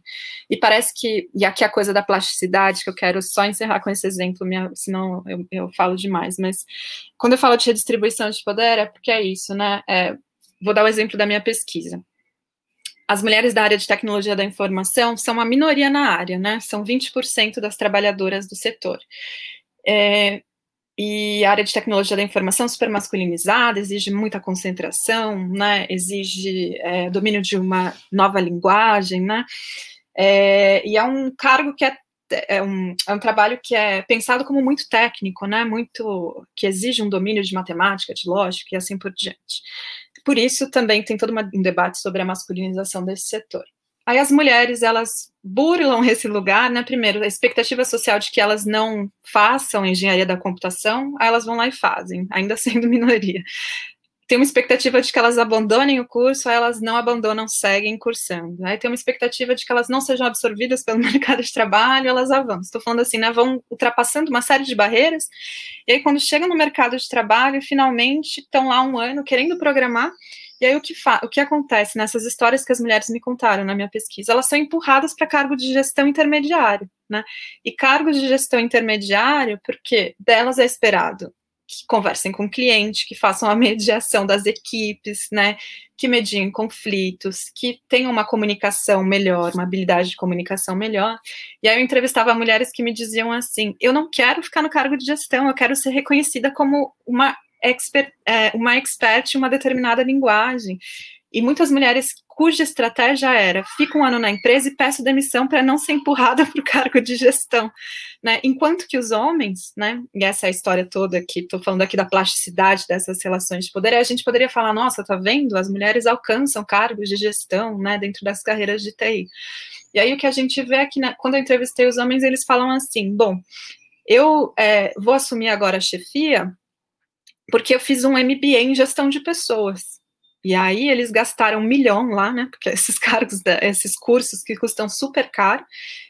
E parece que, e aqui a coisa da plasticidade, que eu quero só encerrar com esse exemplo, minha, senão eu, eu falo demais, mas quando eu falo de redistribuição de poder, é porque é isso, né? É, vou dar o exemplo da minha pesquisa as mulheres da área de tecnologia da informação são uma minoria na área, né? São 20% das trabalhadoras do setor. É, e a área de tecnologia da informação super masculinizada, exige muita concentração, né? Exige é, domínio de uma nova linguagem, né? É, e é um cargo que é é um, é um trabalho que é pensado como muito técnico, né? Muito que exige um domínio de matemática, de lógica e assim por diante. Por isso também tem todo um debate sobre a masculinização desse setor. Aí as mulheres, elas burlam *laughs* esse lugar, né? Primeiro, a expectativa social de que elas não façam engenharia da computação, aí elas vão lá e fazem, ainda *laughs* sendo minoria tem uma expectativa de que elas abandonem o curso, aí elas não abandonam, seguem cursando. Aí tem uma expectativa de que elas não sejam absorvidas pelo *laughs* mercado de trabalho, elas avançam. Estou falando assim, né, vão ultrapassando uma série de barreiras, e aí quando chegam no mercado de trabalho, finalmente estão lá um ano querendo programar, e aí o que, o que acontece nessas histórias que as mulheres me contaram na minha pesquisa? Elas são empurradas para cargo de gestão intermediário, né? E cargo de gestão intermediário, porque delas é esperado que conversem com o cliente, que façam a *laughs* mediação das equipes, né, que mediem conflitos, que tenham uma comunicação melhor, uma habilidade de comunicação melhor. E aí eu entrevistava mulheres que me diziam assim: eu não quero ficar no cargo de gestão, eu quero ser reconhecida como uma expert, é, uma expert em uma determinada linguagem. E muitas mulheres cuja estratégia era fica um ano na empresa e peço demissão para não ser empurrada *laughs* para o cargo de gestão, né? Enquanto que os homens, né? E essa é a história toda que estou falando aqui da plasticidade dessas relações de poder, a gente poderia falar, nossa, tá vendo? As mulheres alcançam cargos de gestão, né? Dentro das carreiras de TI. E aí o que a gente vê aqui, né, quando eu entrevistei os homens, eles falam assim, bom, eu é, vou assumir agora a chefia porque eu fiz um MBA em gestão de pessoas. E aí eles gastaram um milhão lá, né? Porque *laughs* esses cargos, esses cursos que custam super caro,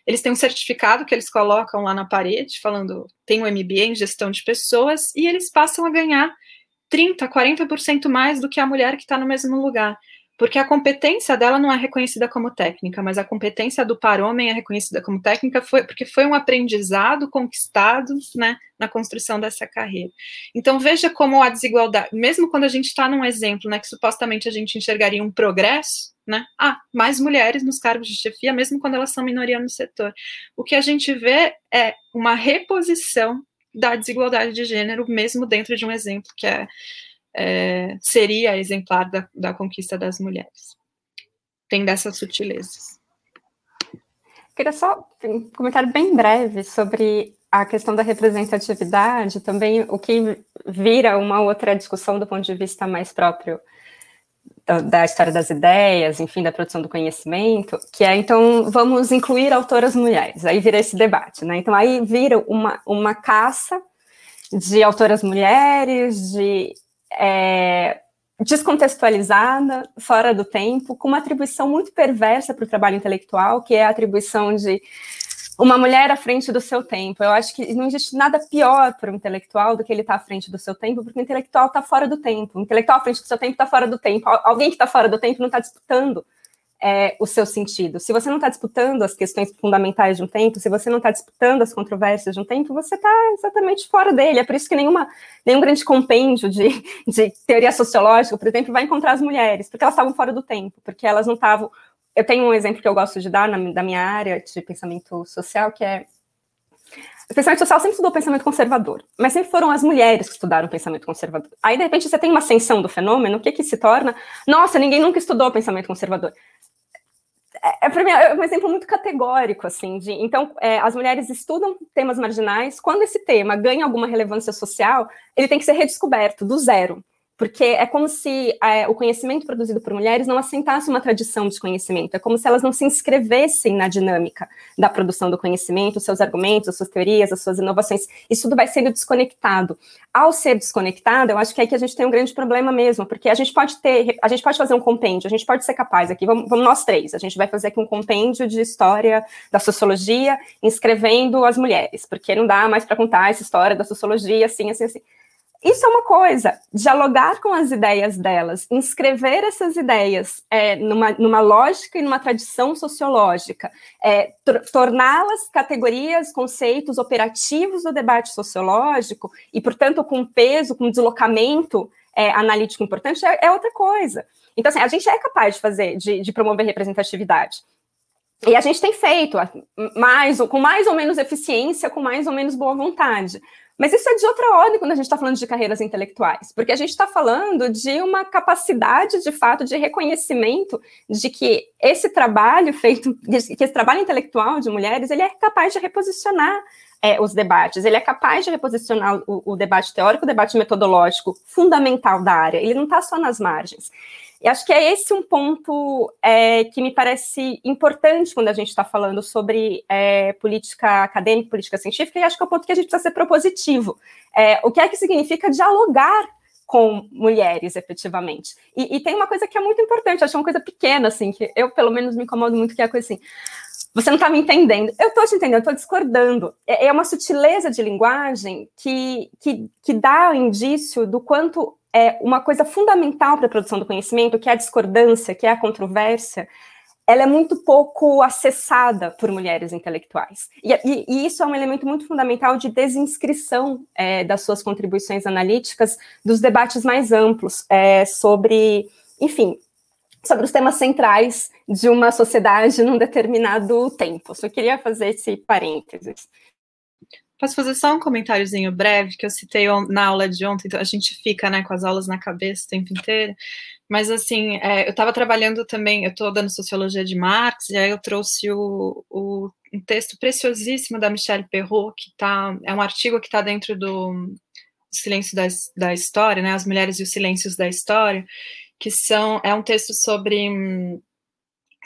eles têm um certificado que eles colocam lá na parede, falando tem um MBA em gestão de pessoas, e eles passam a ganhar 30, 40% mais do que a mulher que está no mesmo lugar porque a competência dela não é reconhecida como técnica, mas a competência do par homem é reconhecida como técnica foi, porque foi um aprendizado conquistado né, na construção dessa carreira. Então veja como a desigualdade, mesmo quando a gente está num exemplo né, que supostamente a gente enxergaria um progresso, né? Ah, mais mulheres nos cargos de chefia, mesmo quando elas são minoria no setor. O que a gente vê é uma reposição da desigualdade de gênero, mesmo dentro de um exemplo que é é, seria exemplar da, da conquista das mulheres. Tem dessas sutilezas. Queria só um comentário bem breve sobre a questão da representatividade, também o que vira uma outra discussão do ponto de vista mais próprio da, da, história das ideias, enfim, da produção do conhecimento, que é, então, vamos incluir autoras mulheres, aí vira esse debate, né, então aí vira uma, uma caça de autoras mulheres, de é, descontextualizada, fora do tempo, com uma atribuição muito perversa para o trabalho intelectual, que é a atribuição de uma mulher à frente do seu tempo. Eu acho que não existe nada pior para um intelectual do que ele estar tá à frente do seu tempo, porque o intelectual está fora do tempo. O intelectual à frente do seu tempo está fora do tempo. Alguém que está fora do tempo não está disputando é, o seu sentido. Se você não está disputando as questões fundamentais de um tempo, se você não está disputando as controvérsias de um tempo, você está exatamente fora dele. É por isso que nenhuma, nenhum grande compêndio de, *laughs* de teoria sociológica, por exemplo, vai encontrar as mulheres, porque elas estavam fora do tempo, porque elas não estavam. Eu tenho um exemplo que eu gosto de dar na, da minha área de pensamento social, que é o pensamento social sempre estudou pensamento conservador, mas sempre foram as mulheres que estudaram pensamento conservador. Aí, de repente, você tem uma ascensão do fenômeno, o que que se torna? Nossa, ninguém nunca estudou pensamento conservador é, para mim, é um exemplo muito categórico, assim, de, então, é, as mulheres estudam temas marginais, quando esse tema ganha alguma relevância social, ele tem que ser redescoberto, do zero porque é como se é, o conhecimento produzido por mulheres não assentasse uma tradição de conhecimento, é como se elas não se inscrevessem na dinâmica da produção do conhecimento, seus argumentos, as suas teorias, as suas inovações, isso tudo vai sendo desconectado. Ao ser desconectado, eu acho que é aí que a gente tem um grande problema mesmo, porque a gente pode ter, a gente pode fazer um compêndio, a gente pode ser capaz aqui, vamos, vamos nós três, a gente vai fazer aqui um compêndio de história da sociologia, inscrevendo as mulheres, porque não dá mais para contar essa história da sociologia assim, assim, assim. Isso é uma coisa, dialogar com as ideias delas, inscrever essas ideias é, numa, numa lógica e numa tradição sociológica, é, torná-las categorias, conceitos operativos do debate sociológico e, portanto, com peso, com deslocamento é, analítico importante, é, é, outra coisa. Então, assim, a gente é capaz de fazer, de, de promover representatividade. E a gente tem feito mais, com mais ou menos eficiência, com mais ou menos boa vontade. Mas isso é de outra ordem quando a gente está falando de carreiras intelectuais, porque a gente está falando de uma capacidade, de fato, de reconhecimento de que esse trabalho feito, que esse trabalho intelectual de mulheres, ele é capaz de reposicionar é, os debates, ele é capaz de reposicionar o, o debate teórico, o debate metodológico fundamental da área, ele não está só nas margens. E acho que é esse um ponto é, que me parece importante quando a gente está falando sobre é, política acadêmica, política científica, e acho que é o ponto que a gente precisa ser propositivo. É, o que é que significa dialogar com mulheres, efetivamente. E, e, tem uma coisa que é muito importante, acho uma coisa pequena, assim, que eu, pelo menos, me incomodo muito, que é a coisa assim, você não está me entendendo. Eu estou te entendendo, eu estou discordando. É, é uma sutileza de linguagem que, que, que dá indício do quanto é uma coisa fundamental para a produção do conhecimento, que é a discordância, que é a controvérsia, ela é muito pouco acessada por mulheres intelectuais. E, e, e isso é um elemento muito fundamental de desinscrição é, das suas contribuições analíticas dos debates mais amplos é, sobre, enfim, sobre os temas centrais de uma sociedade num determinado tempo. Só queria fazer esse parênteses. Posso fazer só um comentáriozinho breve que eu citei na aula de ontem, então a gente fica né, com as aulas na cabeça o tempo inteiro. Mas assim, é, eu estava trabalhando também, eu estou dando sociologia de Marx, e aí eu trouxe o, o, um texto preciosíssimo da Michelle Perrault, que tá, é um artigo que está dentro do Silêncio da, da História, né? As Mulheres e os Silêncios da História, que são, é um texto sobre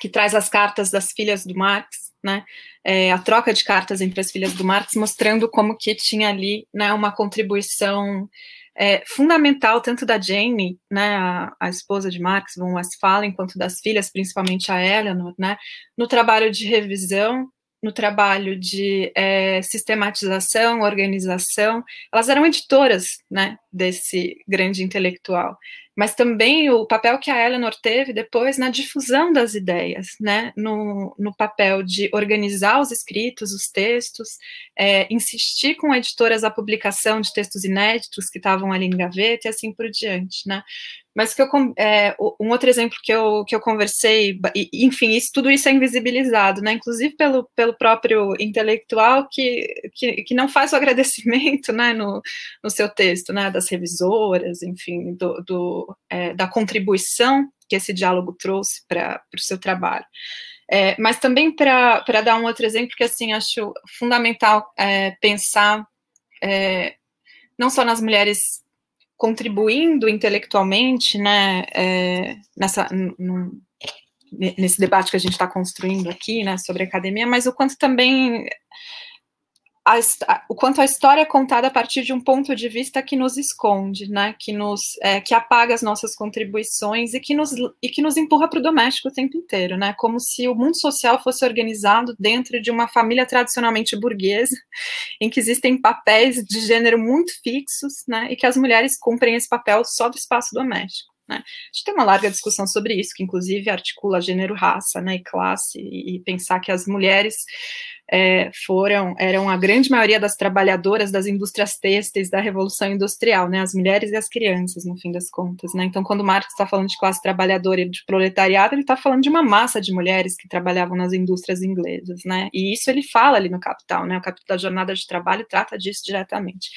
que traz as cartas das filhas do Marx, né, é, a troca de cartas entre as filhas do Marx, mostrando como que tinha ali, né, uma contribuição é, fundamental tanto da Jane, né, a, a, esposa de Marx, von Westphalen, quanto das filhas, principalmente a Eleanor, né, no trabalho de revisão, no trabalho de é, sistematização, organização, elas eram editoras, né, desse grande intelectual mas também o papel que a Eleanor teve depois na difusão das ideias, né, no, no papel de organizar os escritos, os textos, é, insistir com editoras a publicação de textos inéditos que estavam ali em gaveta e assim por diante, né. Mas que eu, é, um outro exemplo que eu, que eu conversei, enfim, isso, tudo isso é invisibilizado, né? Inclusive pelo, pelo próprio intelectual que, que, que não faz o *laughs* agradecimento, né, no, no seu texto, né, das revisoras, enfim, do, do é, da contribuição que esse diálogo trouxe para o seu trabalho. É, mas também para dar um outro exemplo, que assim acho fundamental é, pensar é, não só nas mulheres contribuindo intelectualmente, né, é, nessa, nesse debate que a gente está construindo aqui, né, sobre academia, mas o quanto também a, o quanto a história é contada a partir de um ponto de vista que nos esconde, né, que nos é, que apaga as nossas contribuições e que nos e que nos empurra para o doméstico o tempo inteiro, né, como se o mundo social fosse organizado dentro de uma família tradicionalmente burguesa, *laughs* em que existem papéis de gênero muito fixos, né, e que as mulheres cumprem esse papel só do espaço doméstico. Né? A gente tem uma larga discussão sobre isso, que inclusive articula gênero, raça né, e classe, e, e pensar que as mulheres é, foram, eram a grande maioria das trabalhadoras das indústrias têxteis da Revolução Industrial, né, as mulheres e as crianças, no fim das contas, né, então quando Marx está falando de classe trabalhadora e de proletariado, ele está falando de uma massa de mulheres que trabalhavam nas indústrias inglesas, né, e isso ele fala ali no Capital, né, o Capital da Jornada de Trabalho trata disso diretamente.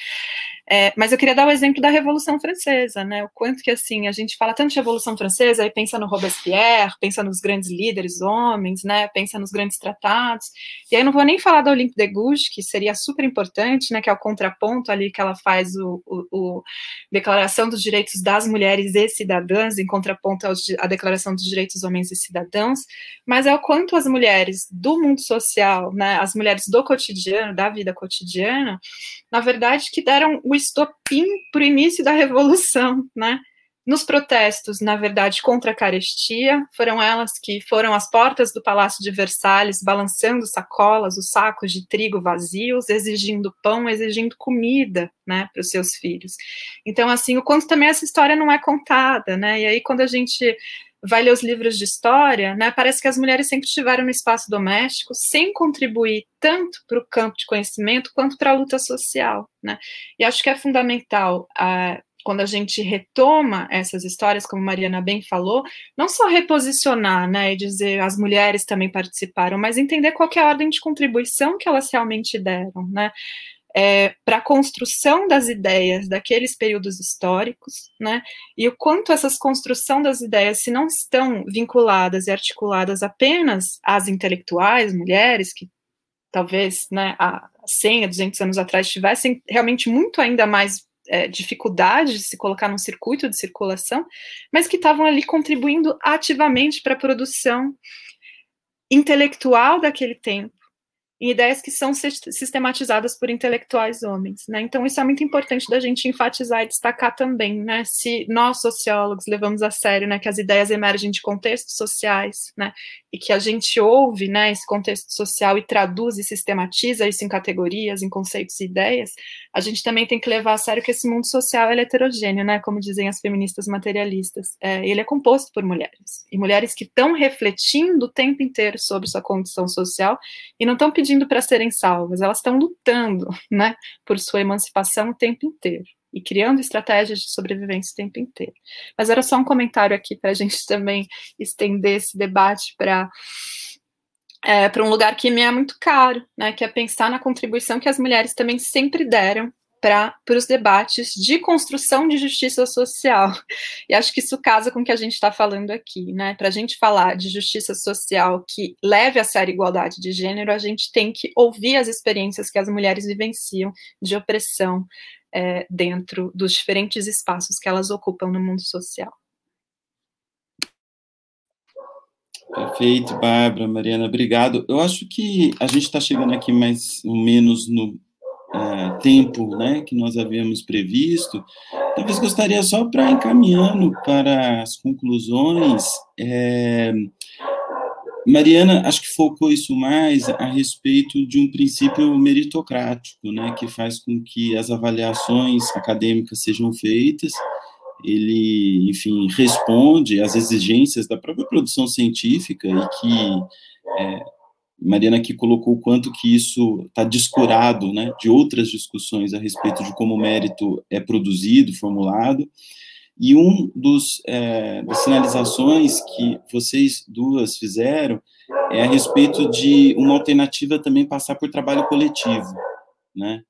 É, mas eu queria dar o exemplo da Revolução Francesa, né? O quanto que assim a gente fala tanto de Revolução Francesa, aí pensa no Robespierre, pensa nos grandes líderes homens, né? Pensa nos grandes tratados. E aí não vou nem falar da Olympe de Gouges, que seria super importante, né? Que é o contraponto ali que ela faz o, o, o Declaração dos Direitos das Mulheres e Cidadãs, em contraponto à Declaração dos Direitos Homens e Cidadãos. Mas é o quanto as mulheres do mundo social, né? As mulheres do cotidiano, da vida cotidiana, na verdade, que deram o estopim para o início da revolução, né? Nos protestos, na verdade, contra a carestia, foram elas que foram às portas do Palácio de Versalhes, balançando sacolas, os sacos de trigo vazios, exigindo pão, exigindo comida, né, para os seus filhos. Então, assim, o quanto também essa história não é contada, né? E aí, quando a gente vai ler os livros de história, né, parece que as mulheres sempre estiveram no espaço doméstico, sem contribuir tanto para o campo de conhecimento quanto para a luta social. Né? E acho que é fundamental, uh, quando a gente retoma essas histórias, como Mariana bem falou, não só reposicionar né, e dizer as mulheres também participaram, mas entender qual é a ordem de contribuição que elas realmente deram. Né? é, para a construção das ideias daqueles períodos históricos, né? E o quanto essas construção das ideias, se não estão vinculadas e articuladas apenas às intelectuais, mulheres, que talvez né, há 100, 200 anos atrás tivessem realmente muito ainda mais é, dificuldade de se colocar num circuito de circulação, mas que estavam ali contribuindo ativamente para a produção intelectual daquele tempo em ideias que são sistematizadas por intelectuais homens, né? Então isso é muito importante da gente enfatizar e destacar também, né? Se nós sociólogos levamos a sério, né, que as ideias emergem de contextos sociais, né? E que a gente ouve, né, esse contexto social e traduz e sistematiza isso em categorias, em conceitos e ideias, a gente também tem que levar a sério que esse mundo social é heterogêneo, né? Como dizem as feministas materialistas, é, ele é composto por mulheres e mulheres que estão refletindo o tempo inteiro sobre sua condição social e não estão pedindo pedindo para serem salvas, elas estão lutando, né, por sua emancipação o tempo inteiro e criando estratégias de sobrevivência o tempo inteiro. Mas era só um comentário aqui para a gente também estender esse debate para é, para um lugar que me é muito caro, né, que é pensar na contribuição que as mulheres também sempre deram para os debates de construção de justiça social. *laughs* E acho que isso casa com o que a gente está falando aqui, né? Para a gente falar de justiça social que leve a sério a igualdade de gênero, a gente tem que ouvir as experiências que as mulheres vivenciam de opressão é, dentro dos diferentes espaços que elas ocupam no mundo social. Perfeito, Bárbara, Mariana, obrigado. Eu acho que a gente está chegando aqui mais ou menos no tempo né, que nós havíamos previsto, talvez gostaria só para encaminhando para as conclusões. É, Mariana, acho que focou isso mais a respeito de um princípio meritocrático, né, que faz com que as avaliações acadêmicas sejam feitas. Ele, enfim, responde às exigências da própria produção científica e que é, Mariana aqui colocou o quanto que isso está descurado né, de outras discussões a respeito de como o mérito é produzido, formulado, E um dos é, das sinalizações que vocês duas fizeram é a respeito de uma alternativa também passar por trabalho coletivo, né?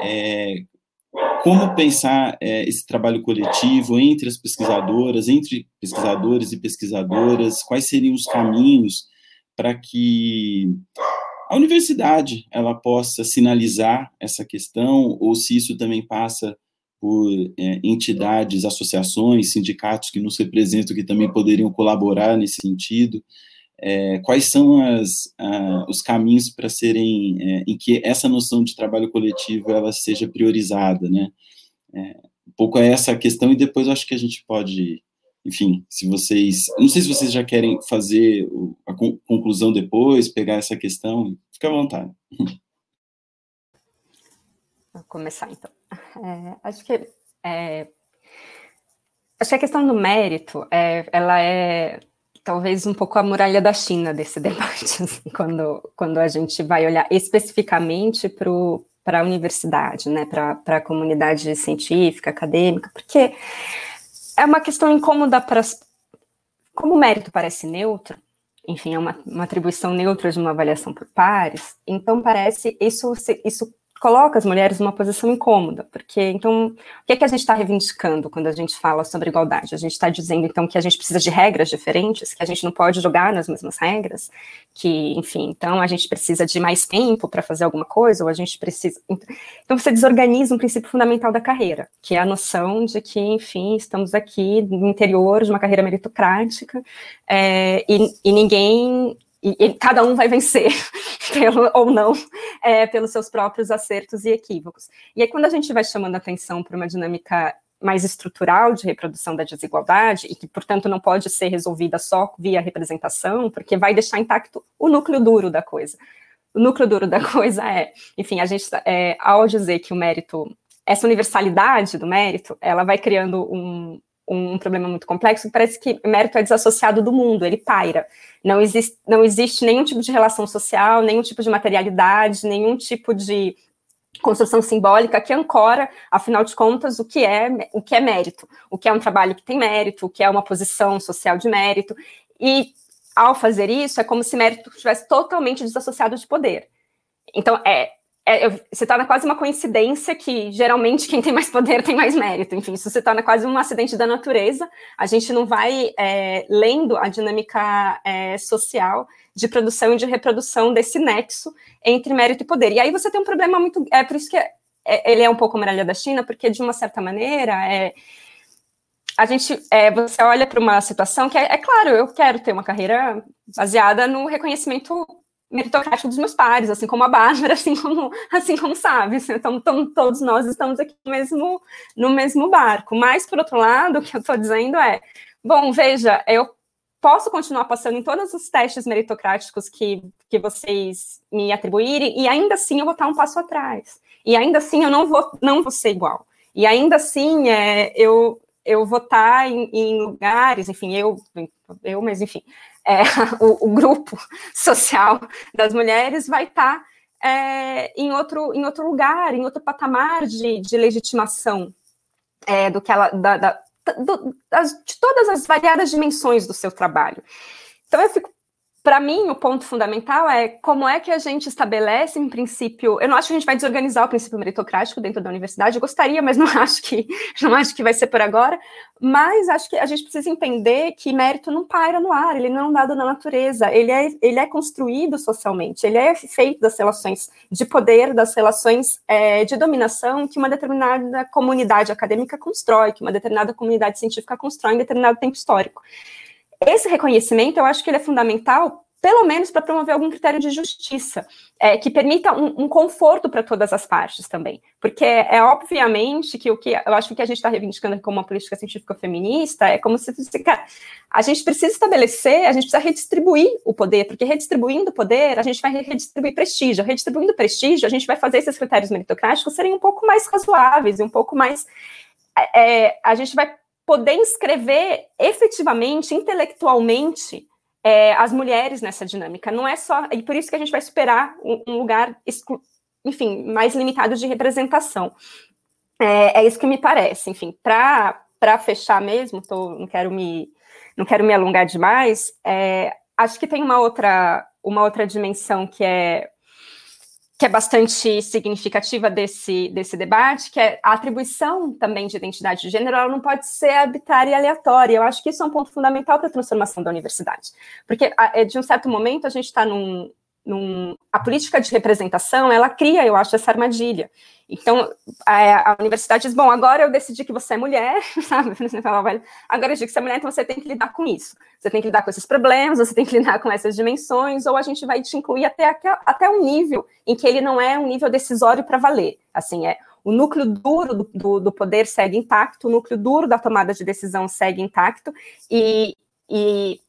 É, como pensar é, esse trabalho coletivo entre as pesquisadoras, entre pesquisadores e pesquisadoras, quais seriam os caminhos para que a universidade ela possa sinalizar essa questão, ou se isso também passa por é, entidades, associações, sindicatos que nos representam, que também poderiam colaborar nesse sentido. É, quais são as, a, os caminhos para serem, é, em que essa noção de trabalho coletivo ela seja priorizada, né? É, um pouco é essa a questão, e depois acho que a gente pode enfim, se vocês. Não sei se vocês já querem fazer a conclusão depois, pegar essa questão, fica à vontade. Vou começar então. É, acho que é, acho que a questão do mérito, é, ela é talvez um pouco a muralha da China desse *laughs* debate, assim, quando, quando a gente vai olhar especificamente para a universidade, né, para a comunidade científica, acadêmica, porque é uma questão incômoda para. Como o mérito parece neutro, enfim, é uma, uma atribuição neutra de uma avaliação por pares, então parece isso, isso coloca as mulheres numa posição incômoda, porque então o que, é que a gente está reivindicando quando a gente fala sobre igualdade? A gente está dizendo então que a gente precisa de regras diferentes, que a gente não pode jogar nas mesmas regras, que enfim, então a gente precisa de mais tempo para fazer alguma coisa, ou a gente precisa. Então você desorganiza um princípio fundamental da carreira, que é a noção de que, enfim, estamos aqui no interior de uma carreira meritocrática é, e, e ninguém e, cada um vai vencer, *laughs* pelo, ou não, é, pelos seus próprios acertos e equívocos. E aí, quando a gente vai chamando atenção para uma dinâmica mais estrutural de reprodução da desigualdade, e que, portanto, não pode ser resolvida só via representação, porque vai deixar intacto o núcleo duro da coisa. O núcleo duro da *laughs* coisa é, enfim, a gente, é, ao dizer que o mérito, essa universalidade do mérito, ela vai criando um, um problema muito complexo, parece que mérito é desassociado do mundo, ele paira. Não existe, não existe nenhum tipo de relação social, nenhum tipo de materialidade, nenhum tipo de construção simbólica que ancora, afinal de contas, o que é o que é mérito, o que é um trabalho que tem mérito, o que é uma posição social de mérito. E ao fazer isso, é como se mérito estivesse totalmente desassociado de poder. Então, é, é, se torna quase uma coincidência que geralmente quem tem mais poder tem mais mérito. Enfim, isso se torna quase um acidente da natureza. A gente não vai é, lendo a dinâmica é, social de produção e de reprodução desse nexo entre mérito e poder. E aí você tem um problema muito. É por isso que é, ele é um pouco muralha da China, porque de uma certa maneira é, a gente é, você olha para uma situação que é, é, claro, eu quero ter uma carreira baseada no reconhecimento meritocrático dos meus pares, assim como a Bárbara, *laughs* assim como, assim como sabe, assim, então, então, todos nós estamos aqui no mesmo, no mesmo barco. Mas, por outro lado, *laughs* o que eu estou dizendo é, bom, veja, eu posso continuar passando em todos os testes meritocráticos que, que vocês me atribuírem, e ainda assim eu vou estar um passo atrás. E ainda assim eu não vou, não vou ser igual. E ainda assim é, eu, eu vou estar em, em lugares, enfim, eu, eu, mas enfim, é, *laughs* o, o, grupo *laughs* social das mulheres vai estar tá, é, em, outro, em outro lugar, em outro patamar de, de legitimação é, do que ela, da, da, do, das, de todas as variadas dimensões do seu trabalho. Então eu fico para mim, o ponto fundamental é como é que a gente estabelece um princípio. Eu não acho que a gente vai desorganizar o princípio meritocrático dentro da universidade. Eu gostaria, mas não *laughs* acho que não acho que vai ser por agora. Mas acho que a gente precisa entender que mérito não paira no ar. Ele não é um dado na natureza. Ele é ele é construído socialmente. Ele é feito das relações de poder, das relações é, de dominação que uma determinada comunidade acadêmica constrói, que uma determinada comunidade científica constrói em determinado tempo histórico esse reconhecimento, eu acho que ele é fundamental, pelo menos para promover algum critério de justiça, é, que permita um, um conforto para todas as partes também. Porque é obviamente que o que eu acho que a gente está reivindicando como uma política científica feminista é como se fosse, cara, a gente precisa estabelecer, a gente precisa redistribuir o poder, porque redistribuindo o poder, a gente vai redistribuir prestígio. Redistribuindo prestígio, a gente vai fazer esses critérios meritocráticos serem um pouco mais razoáveis e um pouco mais. É, a gente vai poder inscrever efetivamente, intelectualmente, é, as mulheres nessa dinâmica. Não é só. E por isso que a gente vai superar um, um lugar, enfim, mais limitado de representação. É, é, isso que me parece. Enfim, para para fechar mesmo, tô, não quero me não quero me alongar demais, é, acho que tem uma outra uma outra dimensão que é que é bastante significativa desse, desse debate, que é a atribuição também de identidade de gênero, ela não pode ser arbitrária e aleatória. Eu acho que isso é um ponto fundamental para a transformação da universidade. Porque, é, de um certo momento, a gente está num, num, a política de representação, ela cria, eu acho, essa armadilha. Então, a, a, universidade diz, bom, agora eu decidi que você é mulher, *laughs* sabe? Agora eu digo que você é mulher, então você tem que lidar com isso. Você tem que lidar com esses problemas, você tem que *laughs* lidar com essas dimensões, ou a gente vai te incluir até, até um nível em que ele não é um nível decisório para valer. Assim, é o núcleo duro do, do, poder segue intacto, o núcleo duro da tomada de decisão segue intacto, e, e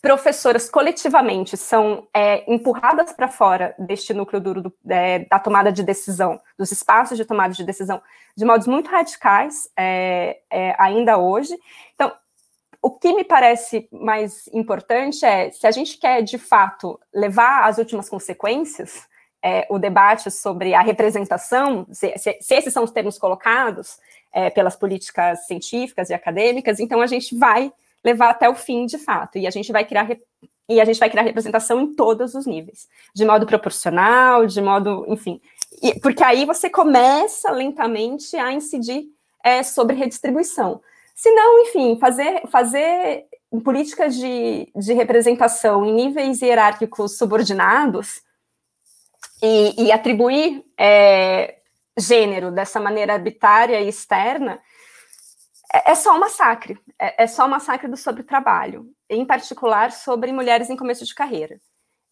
professoras coletivamente são é, empurradas para fora deste núcleo duro do, é, da tomada de decisão, dos espaços de tomada de decisão, de modos muito radicais, é, é, ainda hoje. Então, o que me parece mais importante é, se a gente quer, de fato, levar às últimas consequências é, o debate sobre a representação, se, se, se esses são os termos colocados é, pelas políticas científicas e acadêmicas, então a gente vai levar até o fim de fato. E a gente vai criar e a gente vai criar representação em todos os níveis, de modo proporcional, de modo, enfim, e, porque aí você começa lentamente a incidir é, sobre redistribuição. Se não, enfim, fazer, fazer políticas de, de representação em níveis hierárquicos subordinados e, e atribuir é, gênero dessa maneira arbitrária e externa é, é só um massacre, é, é só um massacre do sobre-trabalho, em particular sobre mulheres em começo de carreira,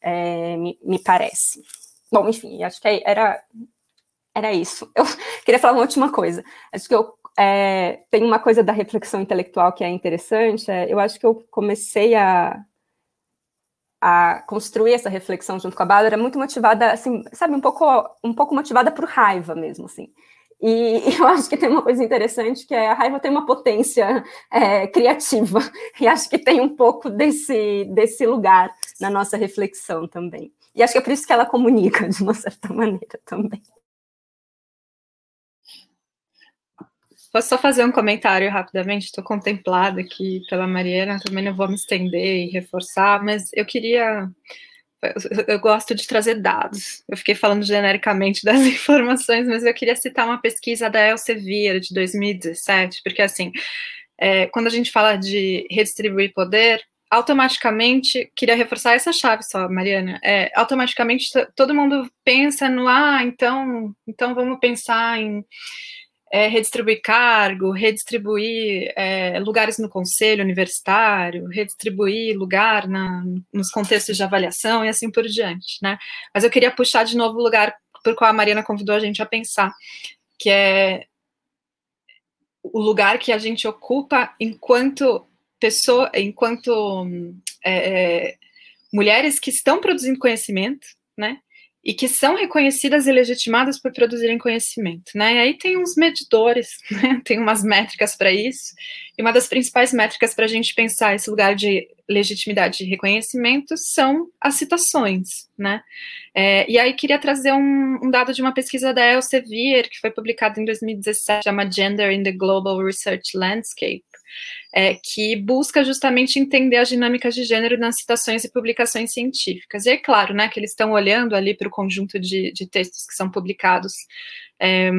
é, me, me, parece. Bom, enfim, acho que era, era isso. Eu *laughs* queria falar uma última coisa. Acho que eu é, tem uma coisa da reflexão intelectual que é interessante. É, eu acho que eu comecei a, a construir essa reflexão junto com a Bárbara muito motivada, assim, sabe, um pouco, um pouco motivada por raiva mesmo, assim. E *laughs* eu acho que tem uma coisa interessante que é a raiva tem uma potência é, criativa, e acho que tem um pouco desse, desse lugar na nossa reflexão também. E acho que é por isso que ela comunica, de uma certa maneira, também. Posso só fazer um comentário rapidamente? Estou contemplada aqui pela Mariana, também não vou me estender e reforçar, mas eu queria eu gosto de trazer dados. Eu fiquei falando genericamente *laughs* das informações, mas eu queria citar uma pesquisa da Elsevier de 2017, porque assim, é, quando a gente fala de redistribuir poder, automaticamente, queria reforçar essa chave só, Mariana, é, automaticamente todo mundo pensa no, ah, então, então vamos pensar em é, redistribuir cargo, redistribuir é, lugares no conselho universitário, redistribuir lugar na, nos contextos de avaliação e assim por diante, né? Mas eu queria puxar de novo o lugar por qual a Mariana convidou a gente a pensar, que é o lugar que a gente ocupa enquanto pessoa, enquanto é, é mulheres que estão produzindo conhecimento, né? E que são reconhecidas e legitimadas por produzirem conhecimento, né? E aí tem uns medidores, *laughs* né? tem umas métricas para isso, e uma das principais métricas para a gente pensar esse lugar de legitimidade e reconhecimento são as citações, né? É, e aí queria trazer um, um, dado de uma pesquisa da Elsevier, que foi publicada em 2017, chama Gender in the Global Research Landscape, é, que busca justamente entender as dinâmicas de gênero nas citações e publicações científicas. E é claro, né, que eles estão olhando ali para o conjunto de, de, textos que são publicados é,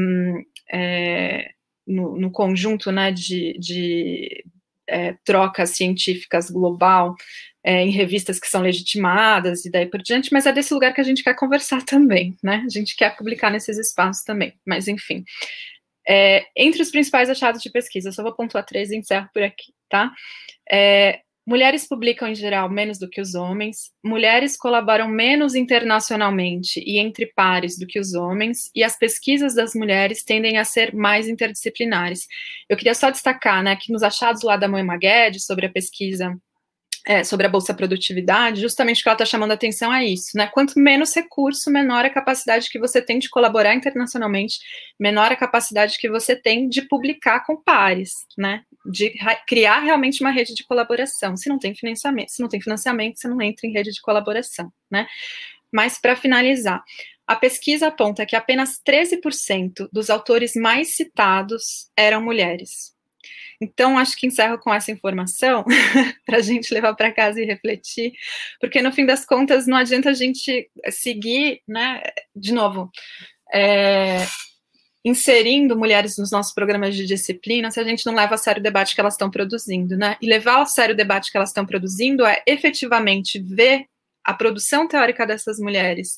é, no, no, conjunto né, de, de é, trocas científicas global é, em revistas que são legitimadas e daí por diante, mas é desse lugar que a gente quer conversar também, né? A gente quer publicar nesses espaços também, mas enfim. É, entre os principais achados de pesquisa, só vou pontuar três e encerro por aqui, tá? É, mulheres publicam em geral menos do que os homens, mulheres colaboram menos internacionalmente e entre pares do que os homens, e as pesquisas das mulheres tendem a ser mais interdisciplinares. Eu queria só destacar né, que nos achados lá da Moema Guedes sobre a pesquisa é, sobre a Bolsa Produtividade, justamente o que ela está chamando a atenção é isso, né? Quanto menos recurso, menor a capacidade que você tem de colaborar internacionalmente, menor a capacidade que você tem de publicar com pares, né? De criar realmente uma rede de colaboração. Se não tem financiamento, se não tem financiamento, você não entra em rede de colaboração, né? Mas para finalizar, a pesquisa aponta que apenas 13% dos autores mais citados eram mulheres. Então, acho que encerro com essa informação *laughs* para a gente levar para casa e refletir, porque no fim das contas não adianta a gente seguir, né? De novo, é, inserindo mulheres nos nossos programas de disciplina se a gente não leva a sério o debate que elas estão produzindo, né? E levar a sério o debate que elas estão produzindo é efetivamente ver a produção teórica dessas mulheres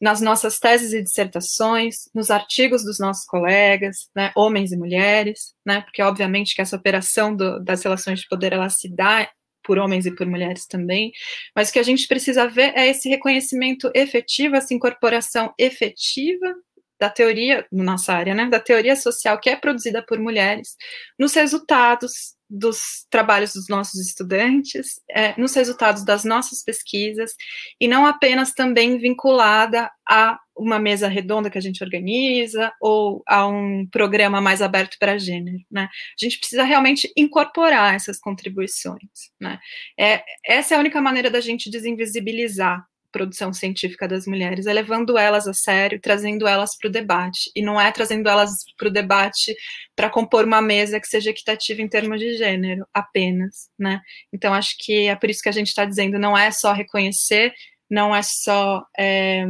nas nossas teses e dissertações, nos artigos dos nossos colegas, né, homens e mulheres, né, porque obviamente que essa operação do, das relações de poder ela se dá por homens e por mulheres também, mas o que a gente precisa ver é esse reconhecimento efetivo, essa incorporação efetiva da teoria, nossa área, né, da teoria social que é produzida por mulheres, nos resultados dos trabalhos dos nossos estudantes, é, nos resultados das nossas pesquisas, e não apenas também vinculada a uma mesa redonda que a gente organiza ou a um programa mais aberto para gênero, né? A gente precisa realmente incorporar essas contribuições, né? É, essa é a única maneira da gente desinvisibilizar produção científica das mulheres, é levando elas a sério, trazendo elas para o debate, e não é trazendo elas para o debate para compor uma mesa que seja equitativa em termos de gênero, apenas, né? Então, acho que é por isso que a gente está dizendo, não é só reconhecer, não é só é,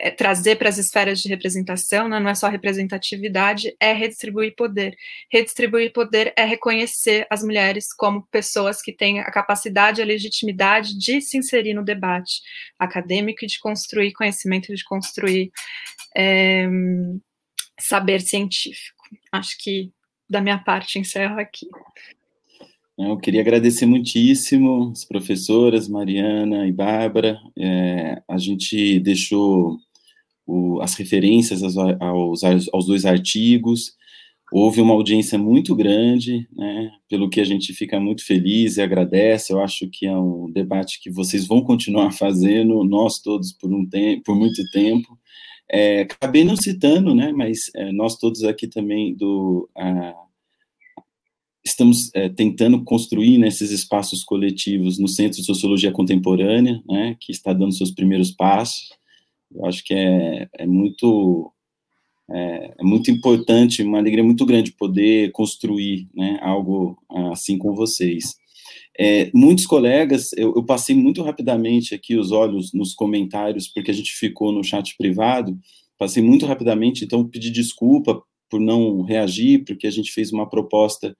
é, trazer para as esferas de representação, né, não é só representatividade, é redistribuir poder. Redistribuir poder é reconhecer as mulheres como pessoas que têm a capacidade, a legitimidade de se inserir no debate acadêmico e de construir conhecimento, de construir é, saber científico. Acho que da minha parte encerro aqui. Eu queria agradecer muitíssimo as professoras Mariana e Bárbara. É, a gente deixou o, as referências aos, aos, aos, dois artigos. Houve uma audiência muito grande, né, pelo que a gente fica muito feliz e agradece. Eu acho que é um debate que vocês vão continuar *laughs* fazendo, nós todos por um tempo, por muito tempo. É, acabei não citando, né, mas é, nós todos aqui também do a, estamos é, tentando construir nesses espaços coletivos no Centro de Sociologia Contemporânea, né, que está dando seus primeiros passos. Eu acho que é, é muito é, é, muito importante, uma alegria muito grande poder construir né, algo assim com vocês. É, muitos colegas, eu, eu, passei muito rapidamente aqui os olhos nos comentários, porque a gente ficou no chat privado, passei muito rapidamente, então pedi desculpa por não reagir, porque a gente fez uma proposta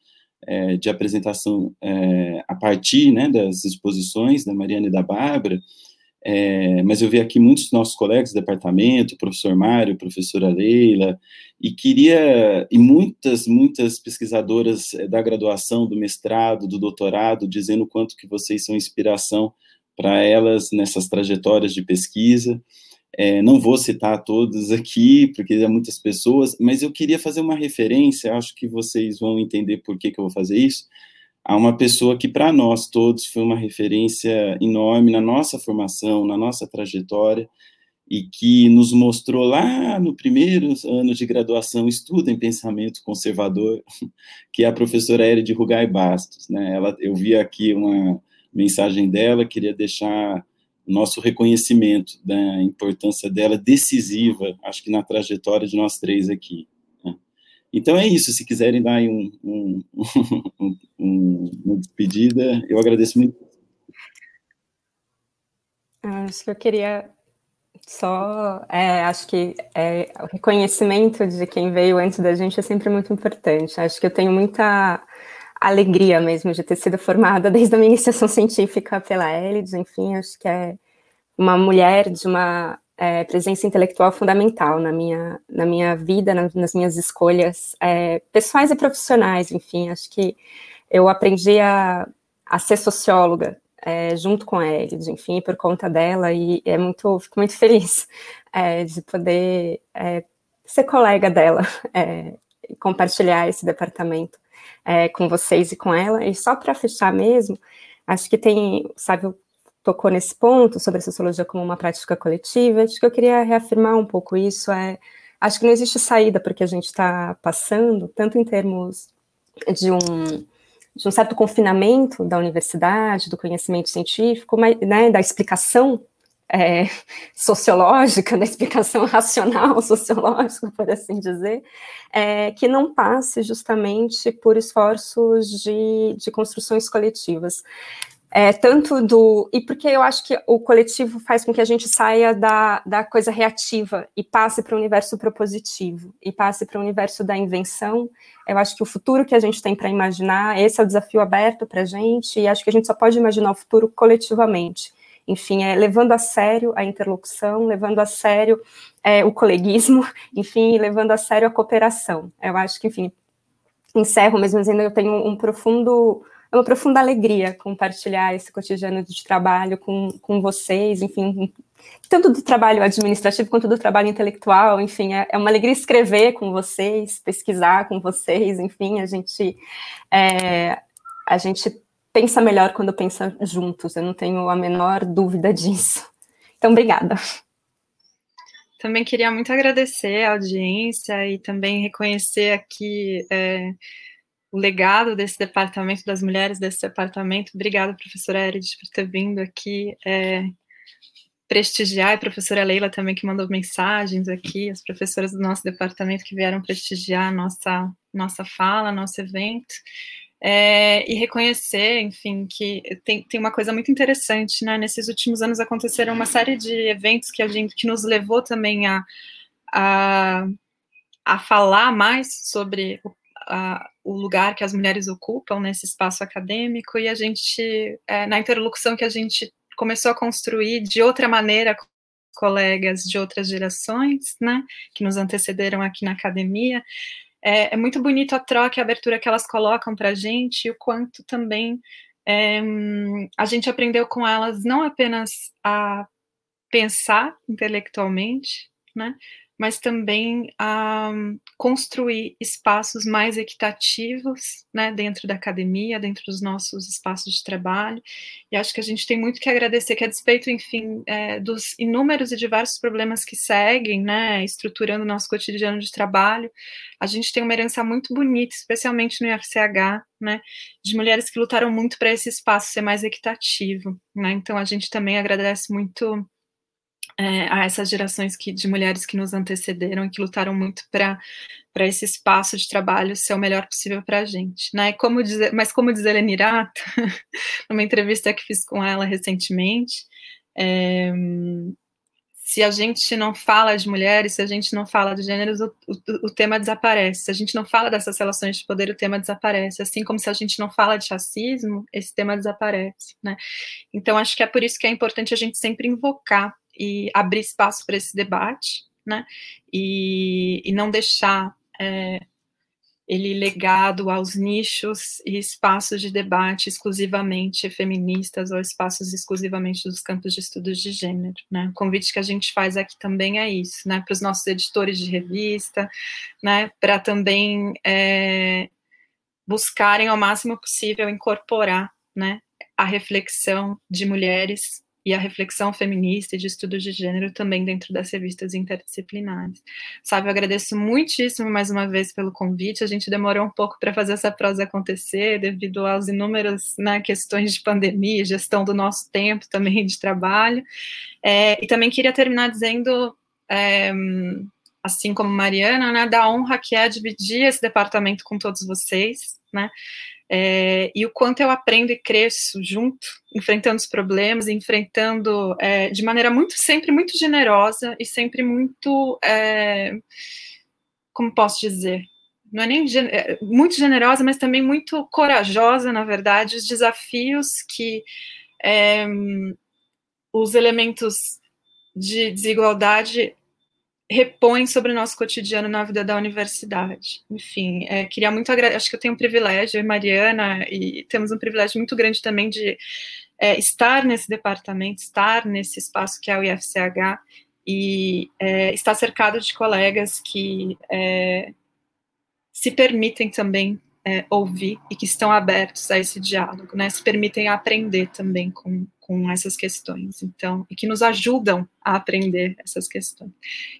é, de apresentação é, a partir né, das exposições da Mariana e da Bárbara, é, mas eu vi aqui muitos nossos colegas do departamento, professor Mário, professora Leila, e queria, e muitas, muitas pesquisadoras é, da graduação, do mestrado, do doutorado, dizendo o quanto que vocês são inspiração para elas nessas trajetórias de pesquisa, é, não vou citar todos aqui, porque há muitas pessoas, mas eu queria fazer uma referência, acho que vocês vão entender por que, que eu vou fazer isso, a uma pessoa que, para nós todos, foi uma referência enorme na nossa formação, na nossa trajetória, e que nos mostrou lá no primeiro ano de graduação estudo em pensamento conservador, *laughs* que é a professora Erid Rugai Bastos. Né? Ela, eu vi aqui uma mensagem dela, queria deixar nosso reconhecimento da importância dela decisiva, acho que na trajetória de nós três aqui. Então é isso, se quiserem dar um, *laughs* um, um, uma despedida, eu agradeço muito. Acho que eu queria só, é, acho que é, o reconhecimento de quem veio antes da gente é sempre muito importante. Acho que eu tenho muita alegria mesmo de ter sido formada *laughs* desde a minha iniciação científica pela Elides, enfim, acho que é uma mulher de uma é, presença intelectual fundamental na minha, na minha vida, na, nas minhas escolhas é, pessoais e profissionais, enfim, acho que eu aprendi a, a ser socióloga é, junto com a Elides, enfim, por conta dela, e é muito, fico muito feliz *laughs* é, de poder é, ser colega dela *laughs* é, e compartilhar esse departamento é, com vocês e com ela. E só para fechar mesmo, acho que tem, sabe, tocou nesse ponto sobre a sociologia como uma prática coletiva. Acho que eu queria reafirmar um pouco isso. É, acho que não existe saída porque a gente está passando, tanto em termos de um, de um certo confinamento da universidade, do conhecimento científico, mas, né, da explicação é, *laughs* sociológica, da explicação racional *laughs* sociológica, por assim dizer, é, que não passe justamente por esforços de, de construções coletivas. É, tanto do. E porque eu acho que o coletivo faz com que a gente saia da, da coisa reativa e passe para o universo propositivo, e passe para o universo da invenção. Eu acho que o futuro que a gente tem para imaginar, esse é o desafio aberto para a gente, e acho que a gente só pode imaginar o futuro coletivamente. Enfim, é levando a sério a interlocução, levando a sério é, o coleguismo, *laughs* enfim, levando a sério a cooperação. Eu acho que, enfim, encerro mesmo dizendo que eu tenho um profundo é uma profunda alegria compartilhar esse cotidiano de trabalho com, com vocês, enfim, tanto do trabalho administrativo quanto do trabalho intelectual, enfim, é, é uma alegria escrever com vocês, pesquisar com vocês, enfim, a gente, é, a gente pensa melhor quando pensa juntos, eu não tenho a menor dúvida disso. Então, obrigada. Também queria muito agradecer a audiência e também reconhecer aqui é, o legado desse departamento, das mulheres desse departamento. Obrigada, professora Erid, por ter vindo aqui é, prestigiar, e a professora Leila também, que mandou mensagens aqui, as professoras do nosso departamento que vieram prestigiar nossa, nossa fala, nosso evento. É, e reconhecer, enfim, que tem, tem uma coisa muito interessante, né? Nesses últimos anos aconteceram uma série de eventos que a gente que nos levou também a, a, a falar mais sobre o a, o lugar que as mulheres ocupam nesse espaço acadêmico e a gente, é, na interlocução que a gente começou a construir de outra maneira com colegas de outras gerações, né, que nos antecederam aqui na academia, é, é muito bonito a troca e a abertura que elas colocam para a gente e o quanto também é, a gente aprendeu com elas não apenas a pensar intelectualmente, né, mas também a construir espaços mais equitativos, né, dentro da academia, dentro dos nossos espaços de trabalho. E acho que a gente tem muito que agradecer, que a despeito, enfim, é, dos inúmeros e diversos problemas que seguem, né, estruturando o nosso cotidiano de trabalho, a gente tem uma herança muito bonita, especialmente no IFCH, né, de mulheres que lutaram muito para esse espaço ser mais equitativo, né. Então a gente também agradece muito é, a essas gerações que, de mulheres que nos antecederam e que lutaram muito para esse espaço de trabalho ser o melhor possível para a gente, né? Como dizer, mas como diz Helena Irata, *laughs* numa entrevista que fiz com ela recentemente, é, se a gente não fala de mulheres, se a gente não fala de gêneros, o, o, o, tema desaparece. Se a gente não fala dessas relações de poder, o tema desaparece. Assim como se a gente não fala de racismo, esse tema desaparece, né? Então, acho que é por isso que é importante a gente sempre invocar e abrir espaço para esse debate, né? E, e não deixar é, ele legado aos nichos e espaços de debate exclusivamente feministas ou espaços exclusivamente dos campos de estudos de gênero. Né? O convite que a gente faz aqui também é isso, né? para os nossos editores de revista, né? para também é, buscarem ao máximo possível incorporar né? a reflexão de mulheres e a reflexão feminista e de estudos de gênero também dentro das revistas interdisciplinares. Sabe, eu agradeço muitíssimo mais uma vez pelo convite. A gente demorou um pouco para fazer essa prosa acontecer, devido às inúmeras né, questões de pandemia, gestão do nosso tempo também de trabalho. É, e também queria terminar dizendo. É, assim como Mariana, né, da honra que é dividir esse departamento com todos vocês, né, é, e o quanto eu aprendo e cresço junto, enfrentando os problemas, enfrentando é, de maneira muito, sempre muito generosa e sempre muito, é, como posso dizer, não é nem é, muito generosa, mas também muito corajosa, na verdade, os desafios que é, os elementos de desigualdade repõe sobre o nosso cotidiano na vida da universidade. Enfim, é, queria muito agradecer, acho que eu tenho um privilégio, eu e Mariana, e temos um privilégio muito grande também de é, estar nesse departamento, estar nesse espaço que é o IFCH, e é, estar cercado de colegas que é, se permitem também é, ouvir e que estão abertos a esse diálogo, né, se permitem aprender também com, com essas questões, então, e que nos ajudam a aprender essas questões.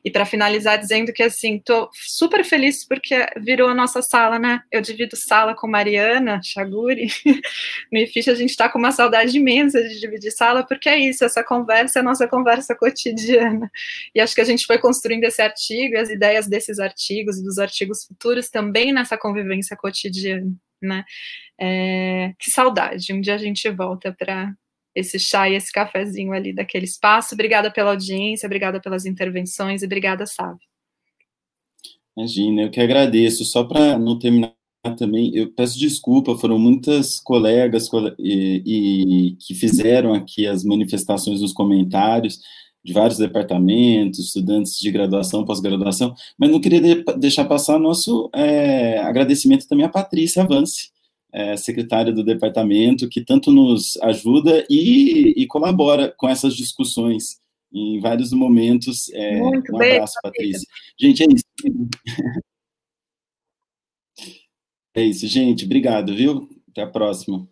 E para finalizar, dizendo que, assim, estou super feliz porque virou a nossa sala, né? Eu divido sala com Mariana Chaguri. *laughs* no IFIX a gente está com uma saudade imensa de dividir sala, porque é isso, essa conversa é a nossa conversa cotidiana. E acho que a gente foi construindo esse artigo as ideias desses artigos e dos artigos futuros também nessa convivência cotidiana, né? É, que saudade, um dia a gente volta para esse chá e esse cafezinho ali daquele espaço. Obrigada pela audiência, obrigada pelas intervenções e obrigada, Sávio. Imagina, eu que agradeço. Só para não terminar também, eu peço desculpa, foram muitas colegas e, e, que fizeram aqui as manifestações nos comentários de vários departamentos, estudantes de graduação, pós-graduação, mas não queria de, deixar passar nosso é, agradecimento também à Patrícia Avance, é, secretária do departamento, que tanto nos ajuda e, e colabora com essas discussões em vários momentos. É, Muito um bem, abraço, Patrícia. Gente, é isso. *laughs* É isso, gente. Obrigado, viu? Até a próxima.